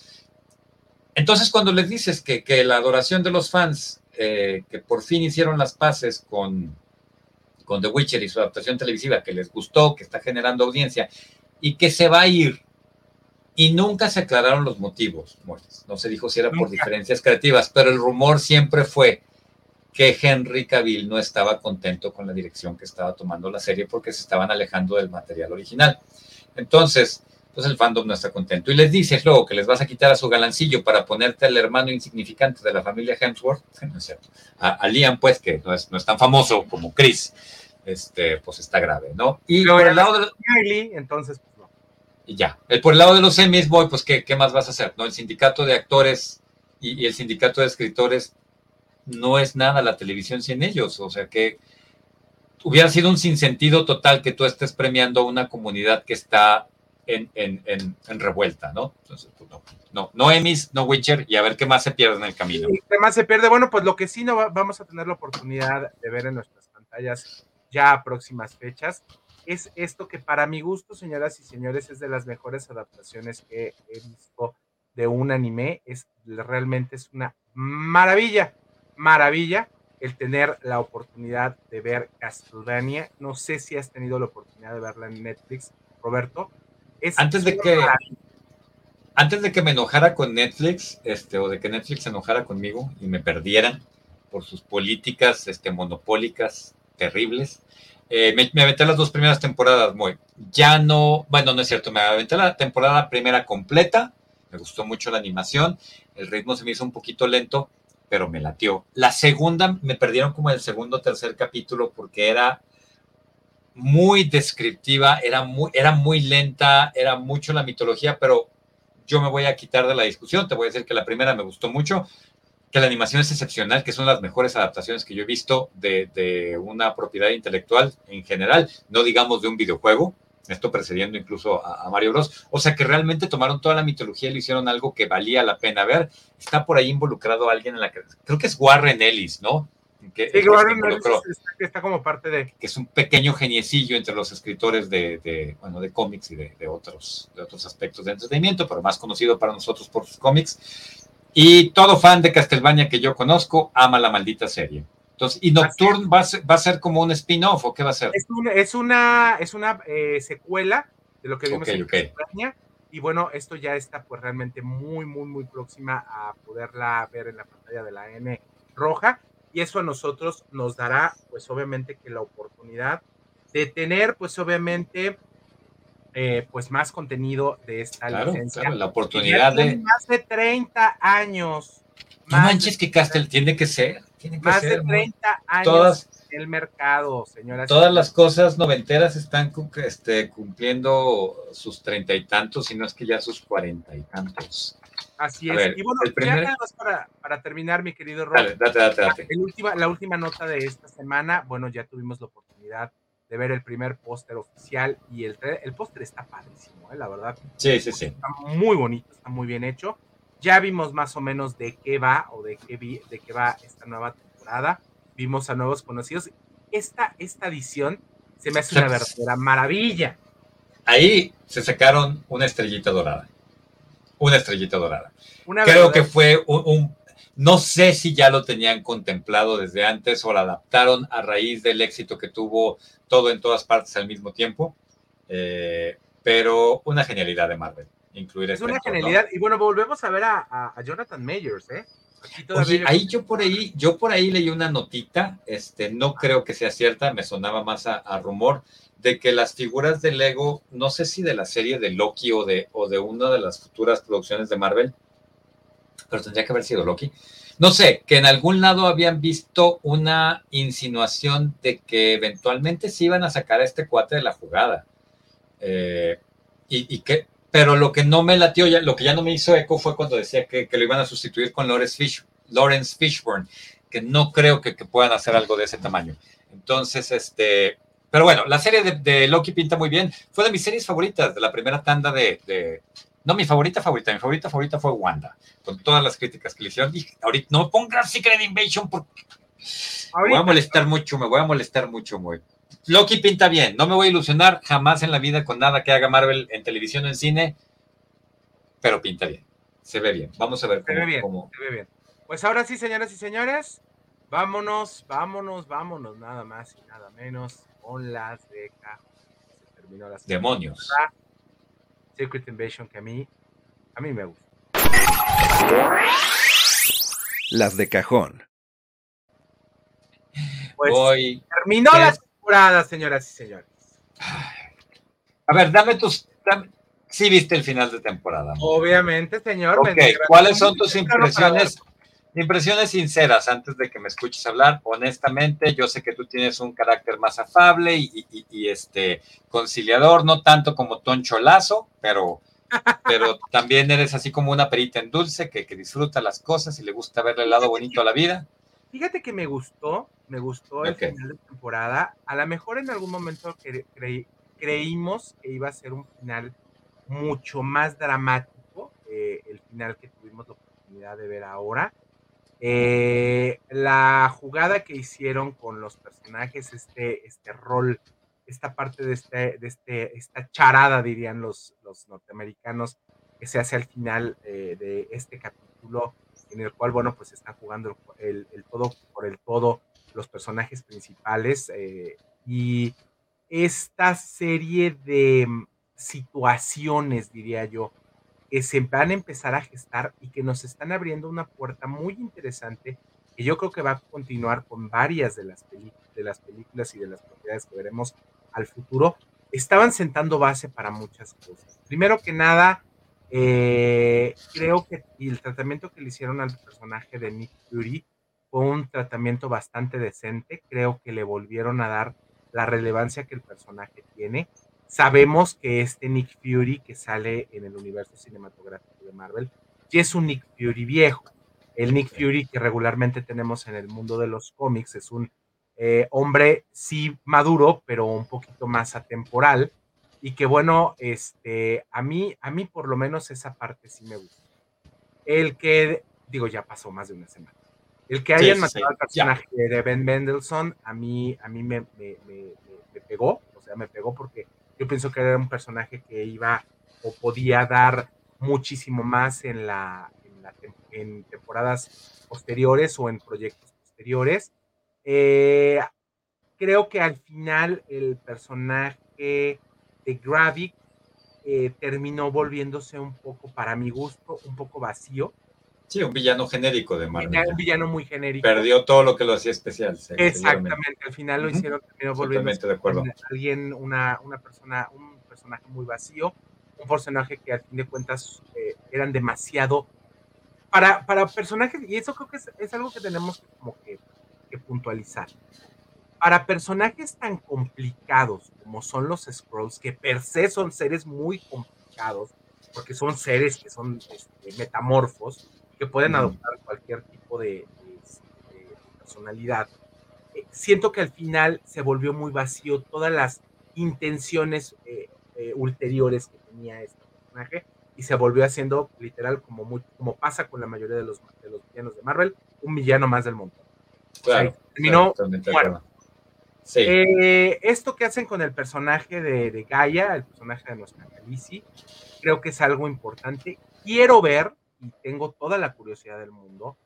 Entonces, cuando les dices que, que la adoración de los fans, eh, que por fin hicieron las paces con, con The Witcher y su adaptación televisiva, que les gustó, que está generando audiencia, y que se va a ir y nunca se aclararon los motivos, No se dijo si era por diferencias creativas, pero el rumor siempre fue que Henry Cavill no estaba contento con la dirección que estaba tomando la serie porque se estaban alejando del material original. Entonces, pues el fandom no está contento. Y les dices luego que les vas a quitar a su galancillo para ponerte al hermano insignificante de la familia Hemsworth, no es cierto, a, a Liam, pues, que no es, no es, tan famoso como Chris, este, pues está grave, ¿no? Y Pero por el lado de... Riley, entonces, y ya. El, por el lado de los semis, voy, pues, ¿qué, ¿qué, más vas a hacer? ¿No? El sindicato de actores y, el sindicato de escritores no es nada la televisión sin ellos. O sea que hubiera sido un sinsentido total que tú estés premiando a una comunidad que está en, en, en, revuelta, ¿no? Entonces, pues, no, no, no Emmys, no Witcher, y a ver qué más se pierde en el camino. ¿Qué más se pierde? Bueno, pues lo que sí no va, vamos a tener la oportunidad de ver en nuestras pantallas ya a próximas fechas es esto que para mi gusto, señoras y señores, es de las mejores adaptaciones que he visto de un anime. Es realmente es una maravilla, maravilla el tener la oportunidad de ver Castlevania. No sé si has tenido la oportunidad de verla en Netflix, Roberto. Es antes de que maravilla. antes de que me enojara con Netflix, este, o de que Netflix se enojara conmigo y me perdieran por sus políticas este, monopólicas terribles, eh, me, me, aventé las dos primeras temporadas muy. Ya no, bueno, no es cierto, me aventé la temporada primera completa, me gustó mucho la animación, el ritmo se me hizo un poquito lento, pero me latió. La segunda me perdieron como el segundo o tercer capítulo porque era muy descriptiva, era muy, era muy lenta, era mucho la mitología, pero yo me voy a quitar de la discusión, te voy a decir que la primera me gustó mucho, que la animación es excepcional, que son las mejores adaptaciones que yo he visto de, una propiedad intelectual en general, no digamos de un videojuego, esto precediendo incluso a, Mario Bros. O sea que realmente tomaron toda la mitología y le hicieron algo que valía la pena ver. Está por ahí involucrado alguien en la que creo que es Warren Ellis, ¿no? Que, sí, Warren Ellis está, como parte de que es un pequeño geniecillo entre los escritores de, bueno de cómics y de, otros de otros aspectos de entretenimiento, pero más conocido para nosotros por sus cómics. Y todo fan de Castlevania que yo conozco ama la maldita serie. Entonces, ¿y Nocturne va a, ser, va a ser como un spin-off o qué va a ser? Es una, es una, es una eh, secuela de lo que vimos en Castlevania. Y bueno, esto ya está pues realmente muy, muy, muy próxima a poderla ver en la pantalla de la N roja. Y eso a nosotros nos dará pues obviamente que la oportunidad de tener pues obviamente eh, pues más contenido de esta licencia. Claro, la oportunidad de... Más de 30 años. No manches que Castel tiene que ser. Tiene que más de 30 años todas, en el mercado, señoras. Todas las cosas noventeras están este, cumpliendo sus treinta y tantos, si no es que ya sus cuarenta y tantos. Así es. y bueno, el primer... para, para, terminar, mi querido Rob. Date, date, date. última, la última nota de esta semana, bueno, ya tuvimos la oportunidad de ver el primer póster oficial y el, el póster está padrísimo, ¿eh? la verdad. Sí, sí, sí. Está muy bonito, está muy bien hecho. Ya vimos más o menos de qué va o de qué, vi, de qué va esta nueva temporada. Vimos a nuevos conocidos. Esta, esta edición se me hace una verdadera maravilla. Ahí se sacaron una estrellita dorada. Una estrellita dorada. Creo que fue un no sé si ya lo tenían contemplado desde antes o lo adaptaron a raíz del éxito que tuvo todo en todas partes al mismo tiempo, eh, pero una genialidad de Marvel. Incluir es una genialidad. Y bueno, volvemos a ver a, Jonathan Mayers, ¿eh? Oye, ahí yo por ahí, yo por ahí leí una notita, este, no creo que sea cierta, me sonaba más a, rumor, de que las figuras de Lego, no sé si de la serie de Loki o de, o de una de las futuras producciones de Marvel, pero tendría que haber sido Loki. No sé, que en algún lado habían visto una insinuación de que eventualmente se iban a sacar a este cuate de la jugada. Eh, y, que, pero lo que no me latió, ya, lo que ya no me hizo eco fue cuando decía que, lo iban a sustituir con Lawrence, Fish, Lawrence Fishburne, que no creo que, puedan hacer algo de ese tamaño. Entonces, este, pero bueno, la serie de, Loki pinta muy bien. Fue de mis series favoritas de la primera tanda de, no, mi favorita favorita, mi favorita favorita fue Wanda, con todas las críticas que le hicieron. Y ahorita no pongas Secret Invasion porque me voy a molestar mucho, me voy a molestar mucho, muy. Loki pinta bien, no me voy a ilusionar jamás en la vida con nada que haga Marvel en televisión o en cine, pero pinta bien, se ve bien. Vamos a ver cómo. Se ve bien, se ve bien. Pues ahora sí, señoras y señores, vámonos, vámonos, vámonos, nada más y nada menos con las de Se terminó la Demonios. Secret Invasion que a mí, a mí me gusta. Las de cajón. Pues terminó la temporada, señoras y señores. A ver, dame tus. sí, viste el final de temporada. Obviamente, señor. ¿Cuáles son tus impresiones? Impresiones sinceras antes de que me escuches hablar. Honestamente, yo sé que tú tienes un carácter más afable y, este conciliador, no tanto como Toncho Lazo, pero, pero también eres así como una perita en dulce que, disfruta las cosas y le gusta verle el lado bonito a la vida. Fíjate que me gustó, me gustó el final de temporada. A lo mejor en algún momento creímos que iba a ser un final mucho más dramático, eh, el final que tuvimos la oportunidad de ver ahora eh, la jugada que hicieron con los personajes, este, este rol, esta parte de, este, de este, esta charada, dirían los, los norteamericanos, que se hace al final eh, de este capítulo, en el cual, bueno, pues están jugando el, todo por el todo los personajes principales eh, y esta serie de situaciones, diría yo, que se van a empezar a gestar y que nos están abriendo una puerta muy interesante que yo creo que va a continuar con varias de las, de las películas y de las propiedades que veremos al futuro, estaban sentando base para muchas cosas. Primero que nada, Eh, creo que el tratamiento que le hicieron al personaje de Nick Fury fue un tratamiento bastante decente. Creo que le volvieron a dar la relevancia que el personaje tiene. Sabemos que este Nick Fury que sale en el universo cinematográfico de Marvel ya es un Nick Fury viejo. El Nick Fury que regularmente tenemos en el mundo de los cómics es un eh, hombre sí maduro, pero un poquito más atemporal. Y que bueno, este, a mí, a mí por lo menos esa parte sí me gusta. El que, digo, ya pasó más de una semana. El que hayan matado al personaje de Ben Mendelssohn, a mí, a mí me, me, me, pegó, o sea, me pegó porque yo pienso que era un personaje que iba o podía dar muchísimo más en, la, en, temporadas posteriores o en proyectos posteriores. Eh, creo que al final el personaje de Gravik eh, terminó volviéndose un poco, para mi gusto, un poco vacío. Sí, un villano genérico de Marvel. Un villano muy genérico. Perdió todo lo que lo hacía especial. Exactamente, al final lo hicieron terminó volviéndose de acuerdo. alguien, una, una persona, un personaje muy vacío, un personaje que al fin de cuentas eh, eran demasiado para, para personajes, y eso creo que es, es algo que tenemos que, como que, que, puntualizar. Para personajes tan complicados como son los Scrolls, que per se son seres muy complicados, porque son seres que son este, metamorfos, que pueden adoptar cualquier tipo de, personalidad. Eh, siento que al final se volvió muy vacío todas las intenciones eh, eh, ulteriores que tenía este personaje y se volvió haciendo literal como, muy, como pasa con la mayoría de los, de los villanos de Marvel, un villano más del mundo. Claro, terminó bueno. esto que hacen con el personaje de, de Gaia, el personaje de nuestra Khaleesi, creo que es algo importante. Quiero ver y tengo toda la curiosidad del mundo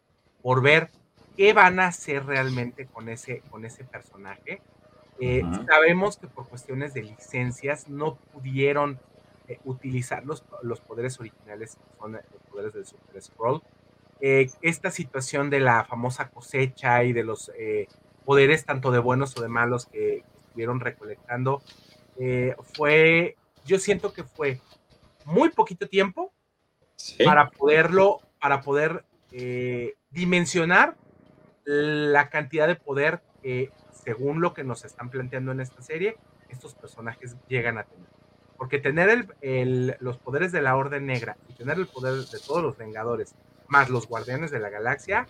por ver qué van a hacer realmente con ese, con ese personaje. Eh, sabemos que por cuestiones de licencias no pudieron eh, utilizar los, los, poderes originales, que son los poderes del Super Scroll. Eh, esta situación de la famosa cosecha y de los poderes tanto de buenos o de malos que, estuvieron recolectando, fue, yo siento que fue muy poquito tiempo para poderlo, para poder eh, dimensionar la cantidad de poder que, según lo que nos están planteando en esta serie, estos personajes llegan a tener. Porque tener el, los poderes de la Orden Negra y tener el poder de todos los Vengadores, más los Guardianes de la Galaxia,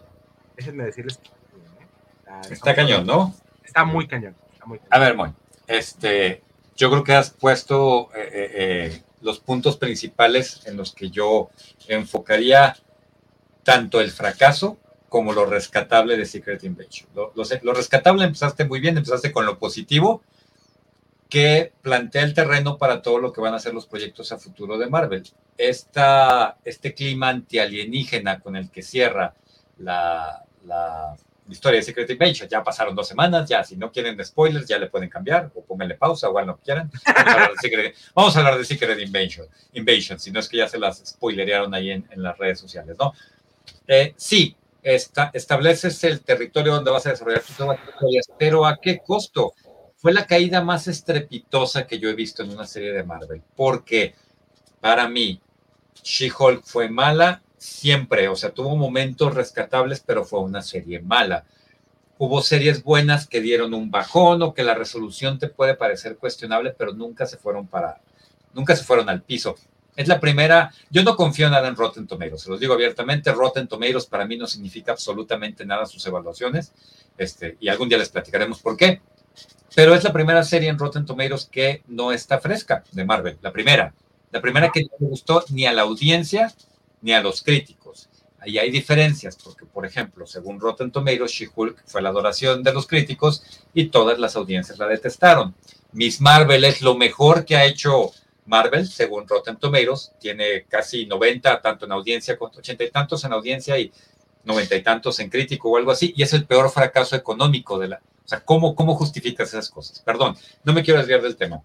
déjenme decirles que ¿eh? está, cañón, ¿no? Está muy cañón. A ver, Moy, este, yo creo que has puesto eh, los puntos principales en los que yo enfocaría tanto el fracaso como lo rescatable de Secret Invasion. Lo, rescatable empezaste muy bien, empezaste con lo positivo, que plantea el terreno para todo lo que van a ser los proyectos a futuro de Marvel. Esta, este clima antialienígena con el que cierra la, la historia de Secret Invasion. Ya pasaron dos semanas, ya si no quieren spoilers, ya le pueden cambiar o pónganle pausa o lo que quieran. Vamos a hablar de Secret, Invasion, Invasion, si no es que ya se las spoilerearon ahí en, en las redes sociales, ¿no? Eh, sí, esta, estableces el territorio donde vas a desarrollar tus historias, pero ¿a qué costo? Fue la caída más estrepitosa que yo he visto en una serie de Marvel, porque para mí, She-Hulk fue mala, siempre, o sea, tuvo momentos rescatables, pero fue una serie mala. Hubo series buenas que dieron un bajón o que la resolución te puede parecer cuestionable, pero nunca se fueron para, nunca se fueron al piso. Es la primera, yo no confío nada en Rotten Tomatoes, se los digo abiertamente, Rotten Tomatoes para mí no significa absolutamente nada sus evaluaciones, este, y algún día les platicaremos por qué, pero es la primera serie en Rotten Tomatoes que no está fresca de Marvel, la primera, la primera que no le gustó ni a la audiencia ni a los críticos. Ahí hay diferencias, porque, por ejemplo, según Rotten Tomatoes, She-Hulk fue la adoración de los críticos y todas las audiencias la detestaron. Miss Marvel es lo mejor que ha hecho Marvel, según Rotten Tomatoes, tiene casi 90, tanto en audiencia, 80 y tantos en audiencia y 90 y tantos en crítico o algo así, y es el peor fracaso económico de la... O sea, ¿cómo, cómo justificas esas cosas? Perdón, no me quiero desviar del tema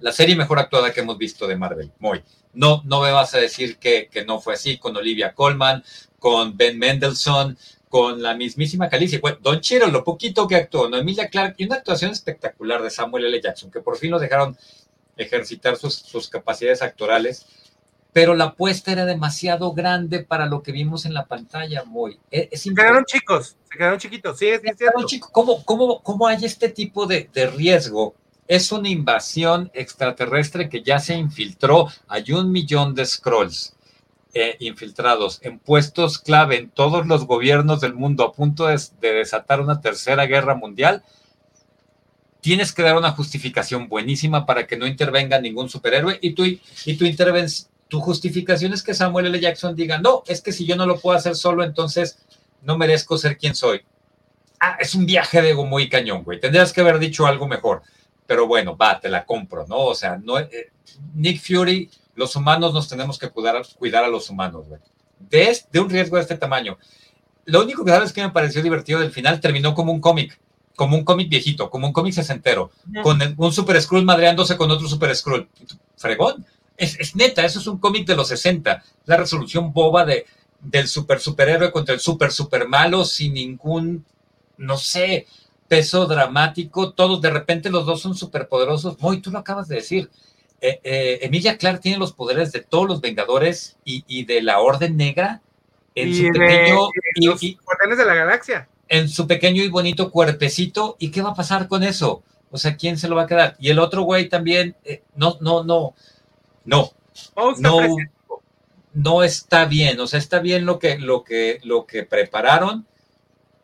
la serie mejor actuada que hemos visto de Marvel. Muy. No, no me vas a decir que, no fue así con Olivia Colman, con Ben Mendelssohn, con la mismísima Calicia. Don Chiro, lo poquito que actuó, ¿no? Emilia Clark, y una actuación espectacular de Samuel L. Jackson, que por fin lo dejaron ejercitar sus, sus capacidades actorales. pero la apuesta era demasiado grande para lo que vimos en la pantalla, muy. E, se quedaron chicos, se quedaron chiquitos, sí, es, cierto. ¿Cómo, cómo, ¿Cómo hay este tipo de, de riesgo? Es una invasión extraterrestre que ya se infiltró. Hay un millón de scrolls eh, infiltrados en puestos clave en todos los gobiernos del mundo a punto de, desatar una tercera guerra mundial. Tienes que dar una justificación buenísima para que no intervenga ningún superhéroe y tu, y tu tu justificación es que Samuel L. Jackson diga, no, es que si yo no lo puedo hacer solo, entonces no merezco ser quien soy. Ah, es un viaje de ego muy cañón, güey. Tendrías que haber dicho algo mejor. Pero bueno, va, te la compro, ¿no? O sea, no, eh, Nick Fury, los humanos nos tenemos que cuidar, cuidar a los humanos, güey. De, de un riesgo de este tamaño. Lo único que sabes que me pareció divertido del final terminó como un cómic, como un cómic viejito, como un cómic sesentero, con un Super Skrull madreándose con otro Super Skrull. Fregón es, neta, eso es un cómic de los 60, la resolución boba de, del super superhéroe contra el super super malo sin ningún, no sé, peso dramático, todos, de repente los dos son superpoderosos. Muy, tú lo acabas de decir. Eh, eh, Emilia Clark tiene los poderes de todos los Vengadores y, de la Orden Negra en su pequeño y, de la galaxia. En su pequeño y bonito cuerpecito. ¿Y qué va a pasar con eso? O sea, ¿quién se lo va a quedar? Y el otro güey también, eh, no, no, no no, no, no está bien, o sea, está bien lo que, lo que, lo que prepararon,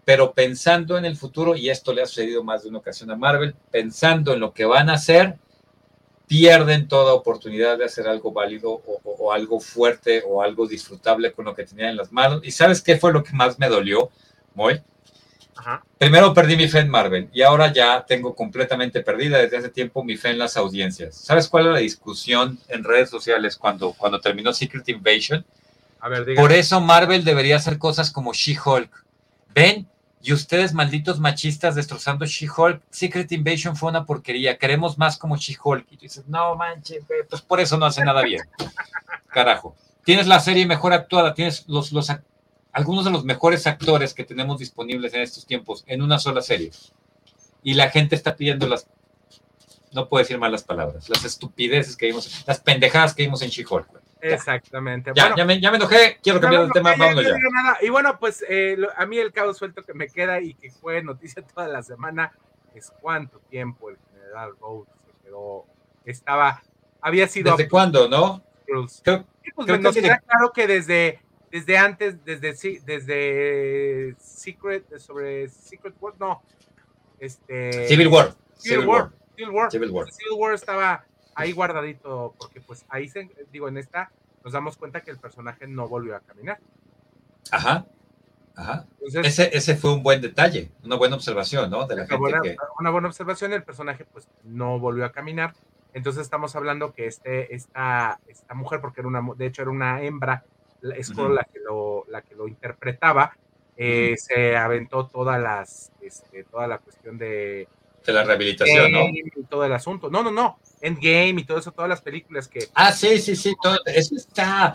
pero pensando en el futuro, y esto le ha sucedido más de una ocasión a Marvel, pensando en lo que van a hacer, pierden toda oportunidad de hacer algo válido o, algo fuerte o algo disfrutable con lo que tenían en las manos. ¿Y sabes qué fue lo que más me dolió, Moy? Primero perdí mi fe en Marvel y ahora ya tengo completamente perdida desde hace tiempo mi fe en las audiencias. ¿Sabes cuál es la discusión en redes sociales cuando, cuando terminó Secret Invasion? A ver, Por eso Marvel debería hacer cosas como She-Hulk. ¿Ven? Y ustedes, malditos machistas, destrozando She-Hulk. Secret Invasion fue una porquería. Queremos más como She-Hulk. Y tú dices, no manches, pues por eso no hace nada bien. Carajo. Tienes la serie mejor actuada, tienes los, algunos de los mejores actores que tenemos disponibles en estos tiempos en una sola serie. Y la gente está pidiendo las, no puedo decir malas palabras, las estupideces que vimos, las pendejadas que vimos en She-Hulk. Exactamente. Ya, ya, me, ya, me, enojé, quiero cambiar de tema, vámonos ya. Y bueno, pues eh, a mí el cabo suelto que me queda y que fue noticia toda la semana es cuánto tiempo el general Rhodes se quedó, estaba, había sido... ¿Desde cuándo, no? Creo, pues, claro que desde desde antes, desde, desde Secret, sobre Secret War, no, este... Civil War. Civil, War. Civil War. Civil War. Civil War estaba ahí guardadito, porque pues ahí, se, digo, en esta nos damos cuenta que el personaje no volvió a caminar. Ajá. Ajá. ese, ese fue un buen detalle, una buena observación, ¿no? De la gente buena, que... Una buena observación, el personaje pues no volvió a caminar. Entonces estamos hablando que este, esta, esta mujer, porque era una, de hecho era una hembra es la, que lo, la que lo interpretaba, eh, se aventó todas las, este, toda la cuestión de... De la rehabilitación, ¿no? Y todo el asunto. No, no, no. Endgame y todo eso, todas las películas que... Ah, sí, sí, sí. Todo, eso está...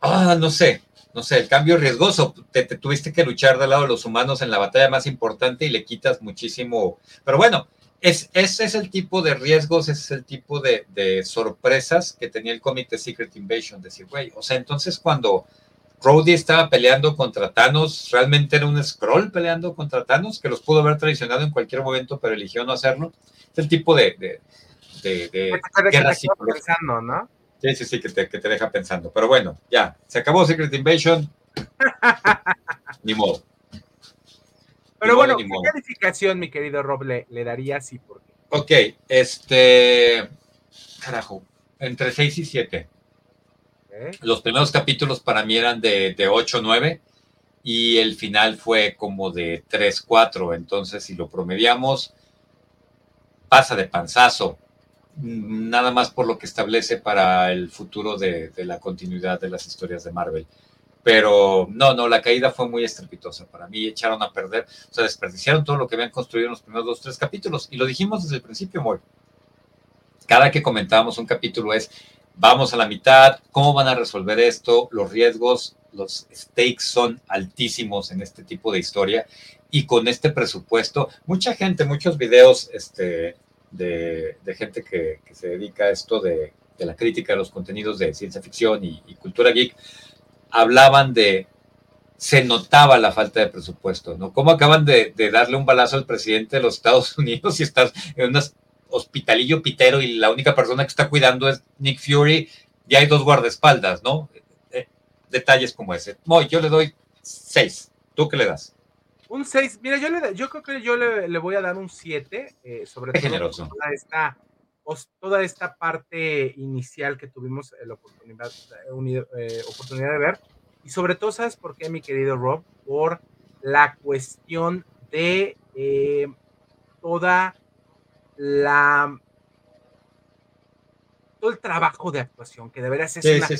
Ah, no sé. No sé, el cambio riesgoso. Te, te, tuviste que luchar del lado de los humanos en la batalla más importante y le quitas muchísimo. Pero bueno, es, ese es el tipo de riesgos, ese es el tipo de, sorpresas que tenía el cómic de Secret Invasion, decir, güey, o sea, entonces cuando Rhodey estaba peleando contra Thanos, realmente era un scroll peleando contra Thanos, que los pudo haber traicionado en cualquier momento, pero eligió no hacerlo. Es el tipo de, de, de, pensando, ¿no? Sí, sí, sí, que te, que te deja pensando. Pero bueno, ya, se acabó Secret Invasion. Ni modo. Pero bueno, ¿qué calificación, mi querido Rob, le, darías y por qué? Ok, este. Carajo, entre 6 y 7. Los primeros capítulos para mí eran de, de 8 9 y el final fue como de 3 4. Entonces, si lo promediamos, pasa de panzazo. Nada más por lo que establece para el futuro de, de la continuidad de las historias de Marvel. Pero no, no, la caída fue muy estrepitosa. Para mí echaron a perder, o sea, desperdiciaron todo lo que habían construido en los primeros dos, tres capítulos. Y lo dijimos desde el principio, muy. Cada que comentábamos un capítulo es, vamos a la mitad, ¿cómo van a resolver esto? Los riesgos, los stakes son altísimos en este tipo de historia. Y con este presupuesto, mucha gente, muchos videos este, de, gente que, se dedica a esto de la crítica de los contenidos de ciencia ficción y, cultura geek, hablaban de, se notaba la falta de presupuesto, ¿no? ¿Cómo acaban de, de, darle un balazo al presidente de los Estados Unidos y estás en un hospitalillo pitero y la única persona que está cuidando es Nick Fury y hay dos guardaespaldas, ¿no? Eh, detalles como ese. Moy, yo le doy seis. ¿Tú qué le das? Un 6, mira, yo, le, yo creo que yo le, le voy a dar un 7, eh, sobre Qué todo generoso. Toda, esta, toda esta parte inicial que tuvimos eh, la oportunidad, eh, oportunidad de ver. Y sobre todo, ¿sabes por qué, mi querido Rob? Por la cuestión de eh, toda la todo el trabajo de actuación que de veras es Sí, una sí,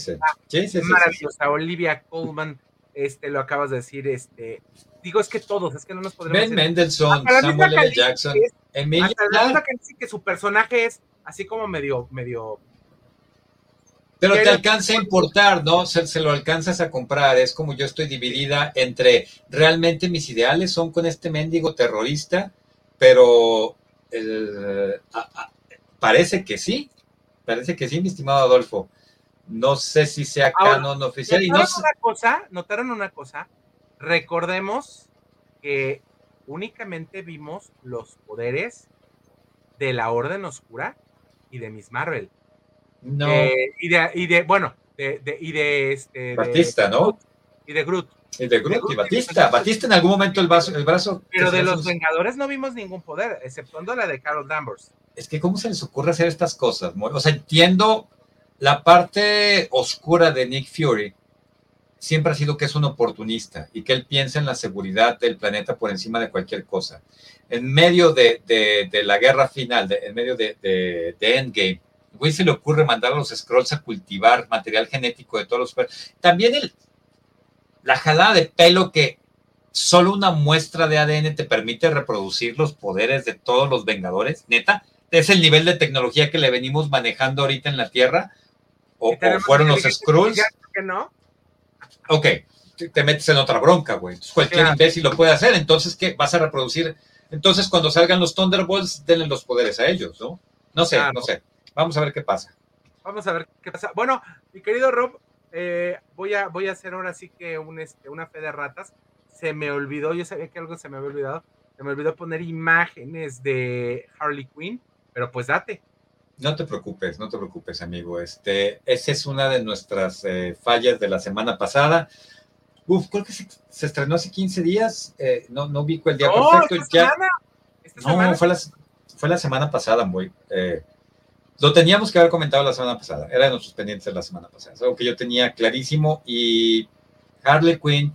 sí. maravillosa. Olivia Colman, este, lo acabas de decir, este, digo, es que todos, es que no nos podemos Ben Mendelssohn, Samuel L. Jackson, es- Emilia hasta que dice que su personaje es así como medio, medio, Pero te alcanza a importar, ¿no? Se, se lo alcanzas a comprar. Es como yo estoy dividida entre realmente mis ideales son con este mendigo terrorista, pero el- a- a- parece que sí. Parece que sí, mi estimado Adolfo. No sé si sea Ahora, canon oficial y no ¿Notaron sé- una cosa? ¿Notaron una cosa? Recordemos que únicamente vimos los poderes de la Orden Oscura y de Miss Marvel. no, Eh, y, de, y de, bueno, de, de- y de este. Batista, ¿no? Y de Groot. Y de Groot y Batista. Batista en algún momento el brazo, el brazo Pero de los Vengadores no vimos ningún poder, exceptuando la de Carol Danvers. es que cómo se les ocurre hacer estas cosas, o sea, entiendo la parte oscura de Nick Fury siempre ha sido que es un oportunista y que él piensa en la seguridad del planeta por encima de cualquier cosa. En medio de, de- de la guerra final, en medio de, Endgame, güey se le ocurre mandar a los Scrolls a cultivar material genético de todos los... También el, la jalada de pelo que solo una muestra de ADN te permite reproducir los poderes de todos los Vengadores, neta, es el nivel de tecnología que le venimos manejando ahorita en la Tierra, o, fueron los Skrulls, artificial, ¿por qué no? ok, te- te metes en otra bronca, güey. Cualquier Claro. imbécil lo puede hacer, entonces, ¿qué? Vas a reproducir. Entonces, cuando salgan los Thunderbolts, denle los poderes a ellos, ¿no? No sé, Claro. no sé. Vamos a ver qué pasa. Vamos a ver qué pasa. Bueno, mi querido Rob, eh, voy, a, voy a hacer ahora sí que un, este, una fe de ratas. Se me olvidó, yo sabía que algo se me había olvidado. Se me olvidó poner imágenes de Harley Quinn, pero pues date. No te preocupes, no te preocupes, amigo. Este, esa es una de nuestras eh, fallas de la semana pasada. Uf, creo que se, se estrenó hace 15 días. Eh, no, no ubico el día No, perfecto. esta Ya, semana. Esta no, semana. fue la, fue la semana pasada, muy. Eh, lo teníamos que haber comentado la semana pasada. Era de nuestros pendientes de la semana pasada. Es algo que yo tenía clarísimo. Y Harley Quinn,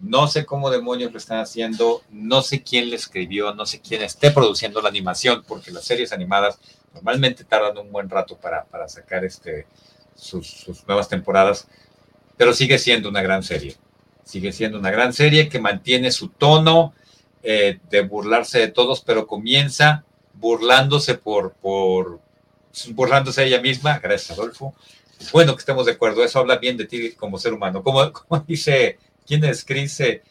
no sé cómo demonios lo están haciendo. No sé quién le escribió. No sé quién esté produciendo la animación, porque las series animadas normalmente tardan un buen rato para, para sacar este, sus, nuevas temporadas. Pero sigue siendo una gran serie. Sigue siendo una gran serie que mantiene su tono eh, de burlarse de todos, pero comienza burlándose por burlándose ella misma, gracias Adolfo. Es bueno que estemos de acuerdo, eso habla bien de ti como ser humano. Como, como dice, ¿quién es Chris? Eh,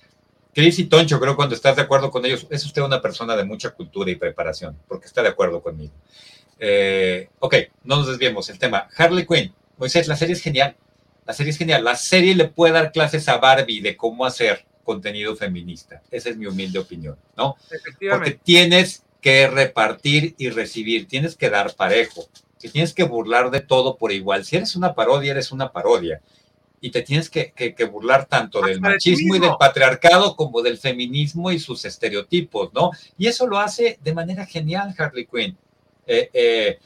Chris y Toncho, creo cuando estás de acuerdo con ellos, es usted una persona de mucha cultura y preparación, porque está de acuerdo conmigo. Eh, ok, no nos desviemos el tema. Harley Quinn, Moisés, la serie es genial. La serie es genial. La serie le puede dar clases a Barbie de cómo hacer contenido feminista. Esa es mi humilde opinión, ¿no? Porque tienes que repartir y recibir, tienes que dar parejo, que tienes que burlar de todo por igual. Si eres una parodia, eres una parodia. Y te tienes que, que- que burlar tanto del machismo y del patriarcado como del feminismo y sus estereotipos, ¿no? Y eso lo hace de manera genial Harley Quinn. Eh, eh,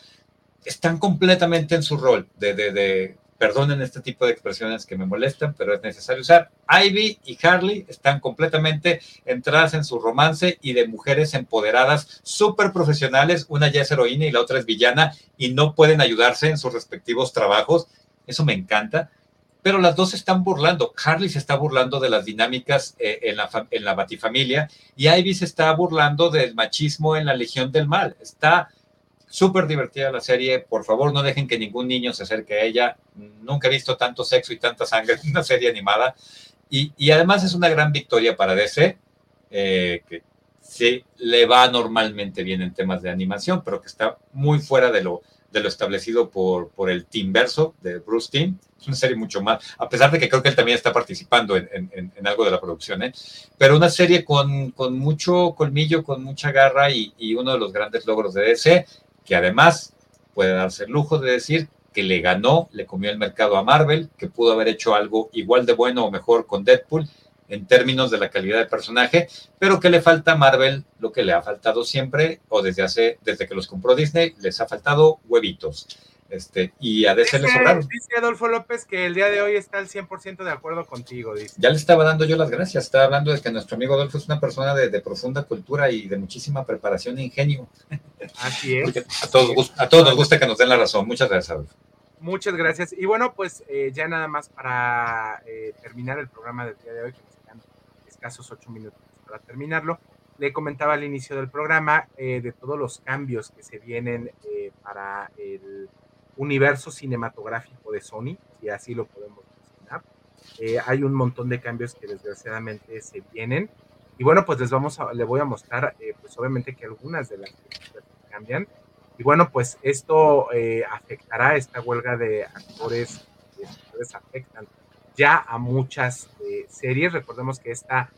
están completamente en su rol de, de- de- perdonen este tipo de expresiones que me molestan, pero es necesario usar. Ivy y Harley están completamente entradas en su romance y de mujeres empoderadas, súper profesionales. Una ya es heroína y la otra es villana y no pueden ayudarse en sus respectivos trabajos. Eso me encanta. Pero las dos se están burlando. Harley se está burlando de las dinámicas eh, en, la, en la batifamilia y Ivy se está burlando del machismo en la Legión del Mal. Está súper divertida la serie. Por favor, no dejen que ningún niño se acerque a ella. Nunca he visto tanto sexo y tanta sangre en una serie animada. Y, y además es una gran victoria para DC, eh, que sí le va normalmente bien en temas de animación, pero que está muy fuera de lo, de lo establecido por, por el Team Verso de Bruce Team. Es una serie mucho más, a pesar de que creo que él también está participando en, en, en algo de la producción, ¿eh? pero una serie con, con mucho colmillo, con mucha garra y, y, uno de los grandes logros de DC, que además puede darse el lujo de decir que le ganó, le comió el mercado a Marvel, que pudo haber hecho algo igual de bueno o mejor con Deadpool en términos de la calidad del personaje, pero que le falta a Marvel lo que le ha faltado siempre, o desde hace, desde que los compró Disney, les ha faltado huevitos. Este, y a DC le sobraron. Dice Adolfo López que el día de hoy está al 100% de acuerdo contigo. Dice. Ya le estaba dando yo las gracias, estaba hablando de que nuestro amigo Adolfo es una persona de, de profunda cultura y de muchísima preparación e ingenio. Así es. a, todos, a todos nos gusta que nos den la razón. Muchas gracias, Adolfo. Muchas gracias. Y bueno, pues eh, ya nada más para eh, terminar el programa del día de hoy, que nos quedan escasos ocho minutos para terminarlo, le comentaba al inicio del programa eh, de todos los cambios que se vienen para el universo cinematográfico de Sony, si así lo podemos mencionar. Eh, hay un montón de cambios que desgraciadamente se vienen. Y bueno, pues les vamos a, le voy a mostrar, eh, pues obviamente que algunas de las cosas cambian. Y bueno, pues esto eh, afectará, esta huelga de actores, de actores afectan ya a muchas eh, series. Recordemos que esta,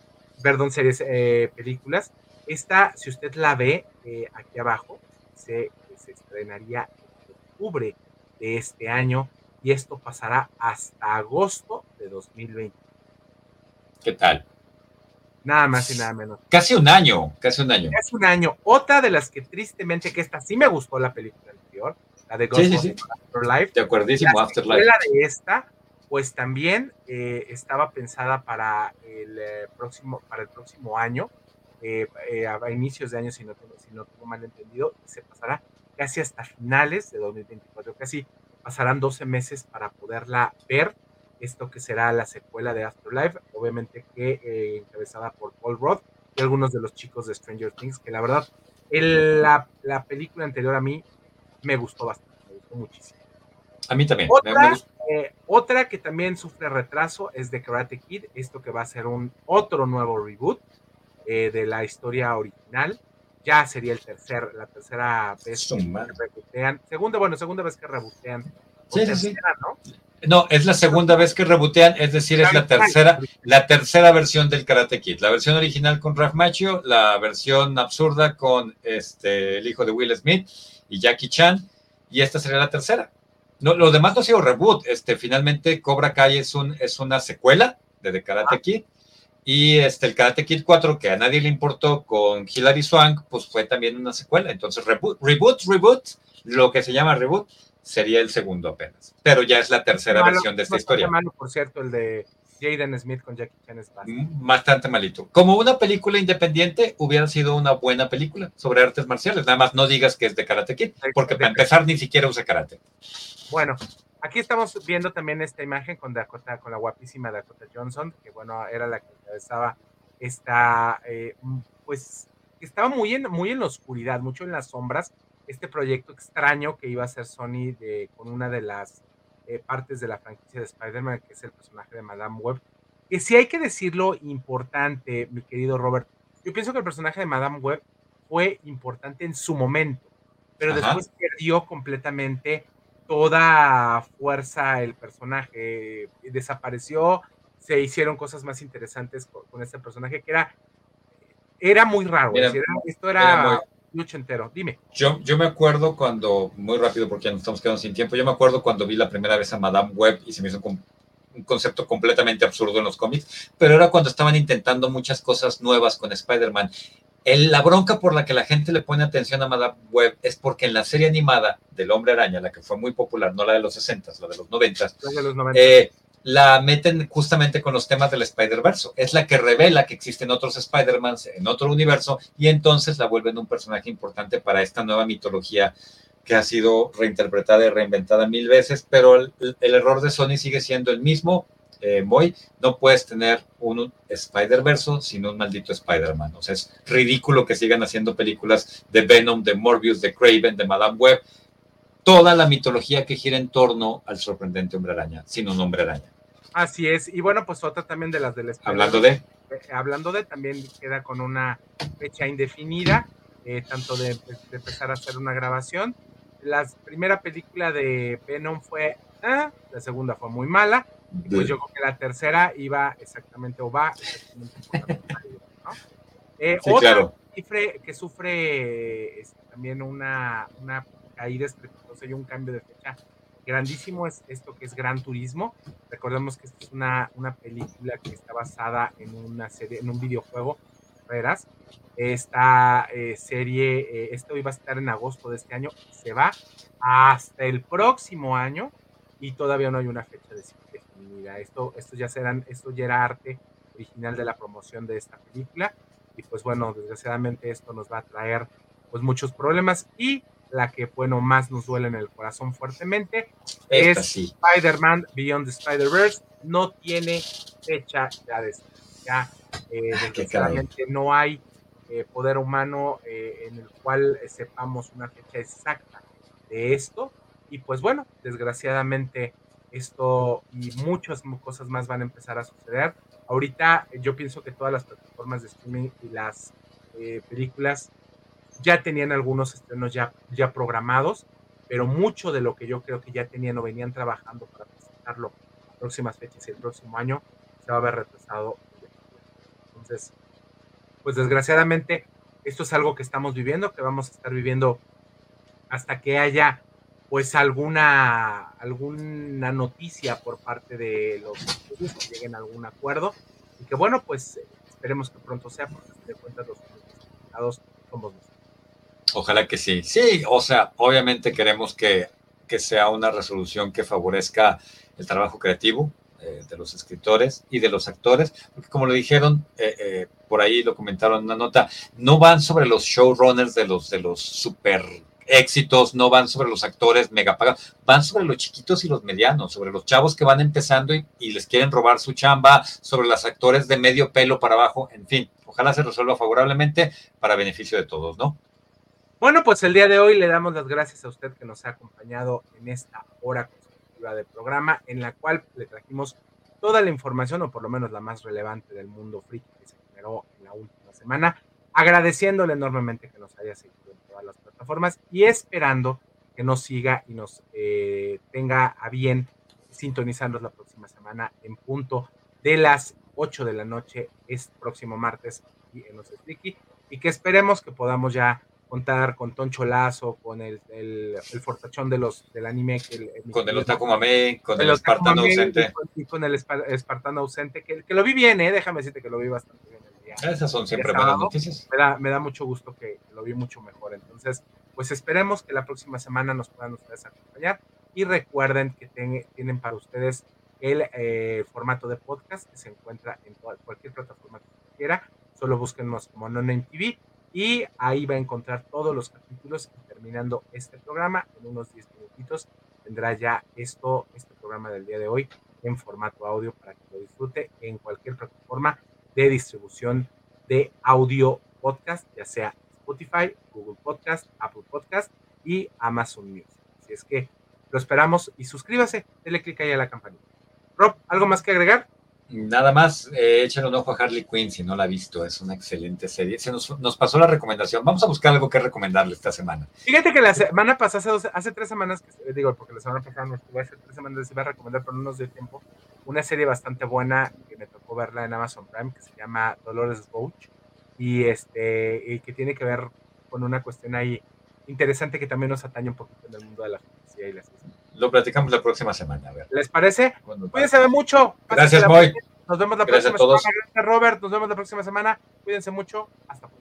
perdón, series, eh, películas. Esta, si usted la ve aquí abajo, se, se estrenaría en octubre de este año y esto pasará hasta agosto de 2020. ¿Qué tal? Nada más y nada menos. Casi un año, casi un año. Casi un año. Otra de las que tristemente, que esta sí me gustó la película anterior, la de Ghost Sí, sí, sí. Afterlife. De acuerdísimo, La Afterlife. secuela de esta, pues también eh, estaba pensada para el eh, próximo, para el próximo año, eh, a a inicios de año, si no, tengo- si no tengo mal entendido, y se pasará casi hasta finales de 2024, casi pasarán 12 meses para poderla ver. Esto que será la secuela de Afterlife, obviamente que eh, encabezada por Paul Roth y algunos de los chicos de Stranger Things, que la verdad, el- la, la película anterior a mí me gustó bastante, me gustó muchísimo. A mí también. Otra, eh, otra que también sufre retraso es de Karate Kid, esto que va a ser un otro nuevo reboot eh, de la historia original. Ya sería el tercer, la tercera vez que rebotean. Segunda, bueno, segunda vez que rebotean. Sí, sí, sí. tercera, ¿no? No, es la segunda vez que rebotean, es decir, es la tercera, la tercera versión del Karate Kid. La versión original con Ralph Macchio, la versión absurda con este, el hijo de Will Smith y Jackie Chan, y esta sería la tercera. No, lo demás no ha sido reboot. Este, finalmente, Cobra Kai es, un, es una secuela de The Karate Kid. Y este, el Karate Kid 4, que a nadie le importó con Hilary Swank, pues fue también una secuela. Entonces, reboot, reboot, reboot, lo que se llama reboot, sería el segundo apenas. Pero ya es la tercera Malo, versión de esta bastante historia. malo, por cierto, el de Jaden Smith con Jackie Chan es bastante. Mm, Bastante malito. Como una película independiente, hubiera sido una buena película sobre artes marciales. Nada más no digas que es de Karate Kid, porque para empezar ni siquiera usa karate. Bueno, aquí estamos viendo también esta imagen con Dakota, con la guapísima Dakota Johnson, que bueno, era la que encabezaba esta, eh, pues, estaba muy en, muy en la oscuridad, mucho en las sombras, este proyecto extraño que iba a hacer Sony de, con una de las eh, partes de la franquicia de Spider-Man, que es el personaje de Madame Web, que si hay que decirlo importante, mi querido Robert, yo pienso que el personaje de Madame Web fue importante en su momento, pero Ajá. después perdió completamente toda fuerza el personaje, desapareció, se hicieron cosas más interesantes con, con este personaje que era, era muy raro, Era- decir, era- esto era era, muy- lucho entero, dime. Yo, yo me acuerdo cuando, muy rápido porque ya nos estamos quedando sin tiempo, yo me acuerdo cuando vi la primera vez a Madame Web y se me hizo un concepto completamente absurdo en los cómics, pero era cuando estaban intentando muchas cosas nuevas con Spider-Man. El- la bronca por la que la gente le pone atención a Madame Web es porque en la serie animada del Hombre Araña, la que fue muy popular, no la de los 60, la de los 90, después de los 90. eh, la meten justamente con los temas del Spider-Verse. Es la que revela que existen otros Spider-Mans en otro universo y entonces la vuelven un personaje importante para esta nueva mitología que ha sido reinterpretada y reinventada mil veces, pero el, el error de Sony sigue siendo el mismo. Eh, no puedes tener un Spider-Verse sin un maldito Spider-Man. O sea, es ridículo que sigan haciendo películas de Venom, de Morbius, de Craven, de Madame Web, toda la mitología que gira en torno al sorprendente hombre araña, sin un hombre araña. Así es, y bueno, pues otra también de las del Hablando de, eh, hablando de, también queda con una fecha indefinida, eh, tanto de, de empezar a hacer una grabación. La primera película de Venom fue, ah, la segunda fue muy mala, pues yo creo que la tercera iba exactamente o va exactamente por la ¿no? Eh, Sí, otra claro. que sufre, que sufre este, también una, una caída estrepitosa y un cambio de fecha grandísimo es esto que es Gran Turismo. Recordemos que esta es una, una película que está basada en una serie, en un videojuego, carreras. Esta eh, serie, eh, esto iba a estar en agosto de este año, se va hasta el próximo año y todavía no hay una fecha de- definida. Esto, esto ya serán, esto ya era arte original de la promoción de esta película. Y pues bueno, desgraciadamente esto nos va a traer pues muchos problemas. Y la que bueno más nos duele en el corazón fuertemente Esta es sí. Spider-Man Beyond the Spider-Verse. No tiene fecha ya de ya eh, Ah, desgraciadamente no hay eh, poder humano eh, en el cual eh, sepamos una fecha exacta de esto. Y pues bueno desgraciadamente esto y muchas mu- cosas más van a empezar a suceder ahorita eh, yo pienso que todas las plataformas de streaming y las eh, películas ya tenían algunos estrenos ya, ya programados, pero mucho de lo que yo creo que ya tenían o venían trabajando para presentarlo a próximas fechas y el próximo año se va a ver retrasado. Entonces, pues desgraciadamente esto es algo que estamos viviendo, que vamos a estar viviendo hasta que haya pues alguna alguna noticia por parte de los estudios que lleguen a algún acuerdo y que bueno pues esperemos que pronto sea porque de cuentas los afectados somos nosotros. Ojalá que sí. Sí, o sea, obviamente queremos que, que sea una resolución que favorezca el trabajo creativo eh, de los escritores y de los actores, porque como lo dijeron, eh, eh, por ahí lo comentaron en una nota, no van sobre los showrunners de los, de los super éxitos, no van sobre los actores mega pagados, van sobre los chiquitos y los medianos, sobre los chavos que van empezando y, les quieren robar su chamba, sobre los actores de medio pelo para abajo, en fin, ojalá se resuelva favorablemente para beneficio de todos, ¿no? Bueno, pues el día de hoy le damos las gracias a usted que nos ha acompañado en esta hora consecutiva del programa, en la cual le trajimos toda la información, o por lo menos la más relevante del mundo friki que se generó en la última semana, agradeciéndole enormemente que nos haya seguido todas las plataformas y esperando que nos siga y nos eh, tenga a bien sintonizarnos la próxima semana en punto de las 8 de la noche, es próximo martes aquí en los Friki, y que esperemos que podamos ya contar con Toncho Lazo, con el, el, el fortachón de los, del anime. Que el, con el Otaku Mame, con el, Espartano ausente. Y con, y con el espa- Espartano ausente, que, que, lo vi bien, ¿eh? déjame decirte que lo vi bastante bien. Esas son siempre sábado. noticias. Me da, me da mucho gusto que lo vi mucho mejor. Entonces, pues esperemos que la próxima semana nos puedan ustedes acompañar. Y recuerden que ten- tienen para ustedes el eh, formato de podcast que se encuentra en toda- cualquier plataforma que quiera. Solo búsquenos como No Name TV y ahí va a encontrar todos los capítulos. Y terminando este programa, en unos 10 minutitos, tendrá ya esto, este programa del día de hoy en formato audio para que lo disfrute en cualquier plataforma de distribución de audio podcast, ya sea Spotify, Google Podcast, Apple Podcast y Amazon Music. Así es que lo esperamos y suscríbase, dele clic ahí a la campanita. Rob, ¿algo más que agregar? Nada más, eh, échale un ojo a Harley Quinn si no la ha visto, es una excelente serie. Se nos, nos pasó la recomendación. Vamos a buscar algo que recomendarle esta semana. Fíjate que la semana pasada, hace, dos- hace tres semanas, que, digo, porque la semana pasada no estuve, hace tres semanas les iba a recomendar, pero no nos dio tiempo, una serie bastante buena que me tocó verla en Amazon Prime, que se llama Dolores Bouch, y, este, y que tiene que ver con una cuestión ahí interesante que también nos atañe un poquito en el mundo de la fantasía y las ciencia. Lo platicamos la próxima semana. A ver. ¿Les parece? Cuídense de mucho. Gracias, Moy. Nos vemos la Gracias a próxima todos. semana. Gracias, Robert. Nos vemos la próxima semana. Cuídense mucho. Hasta pronto.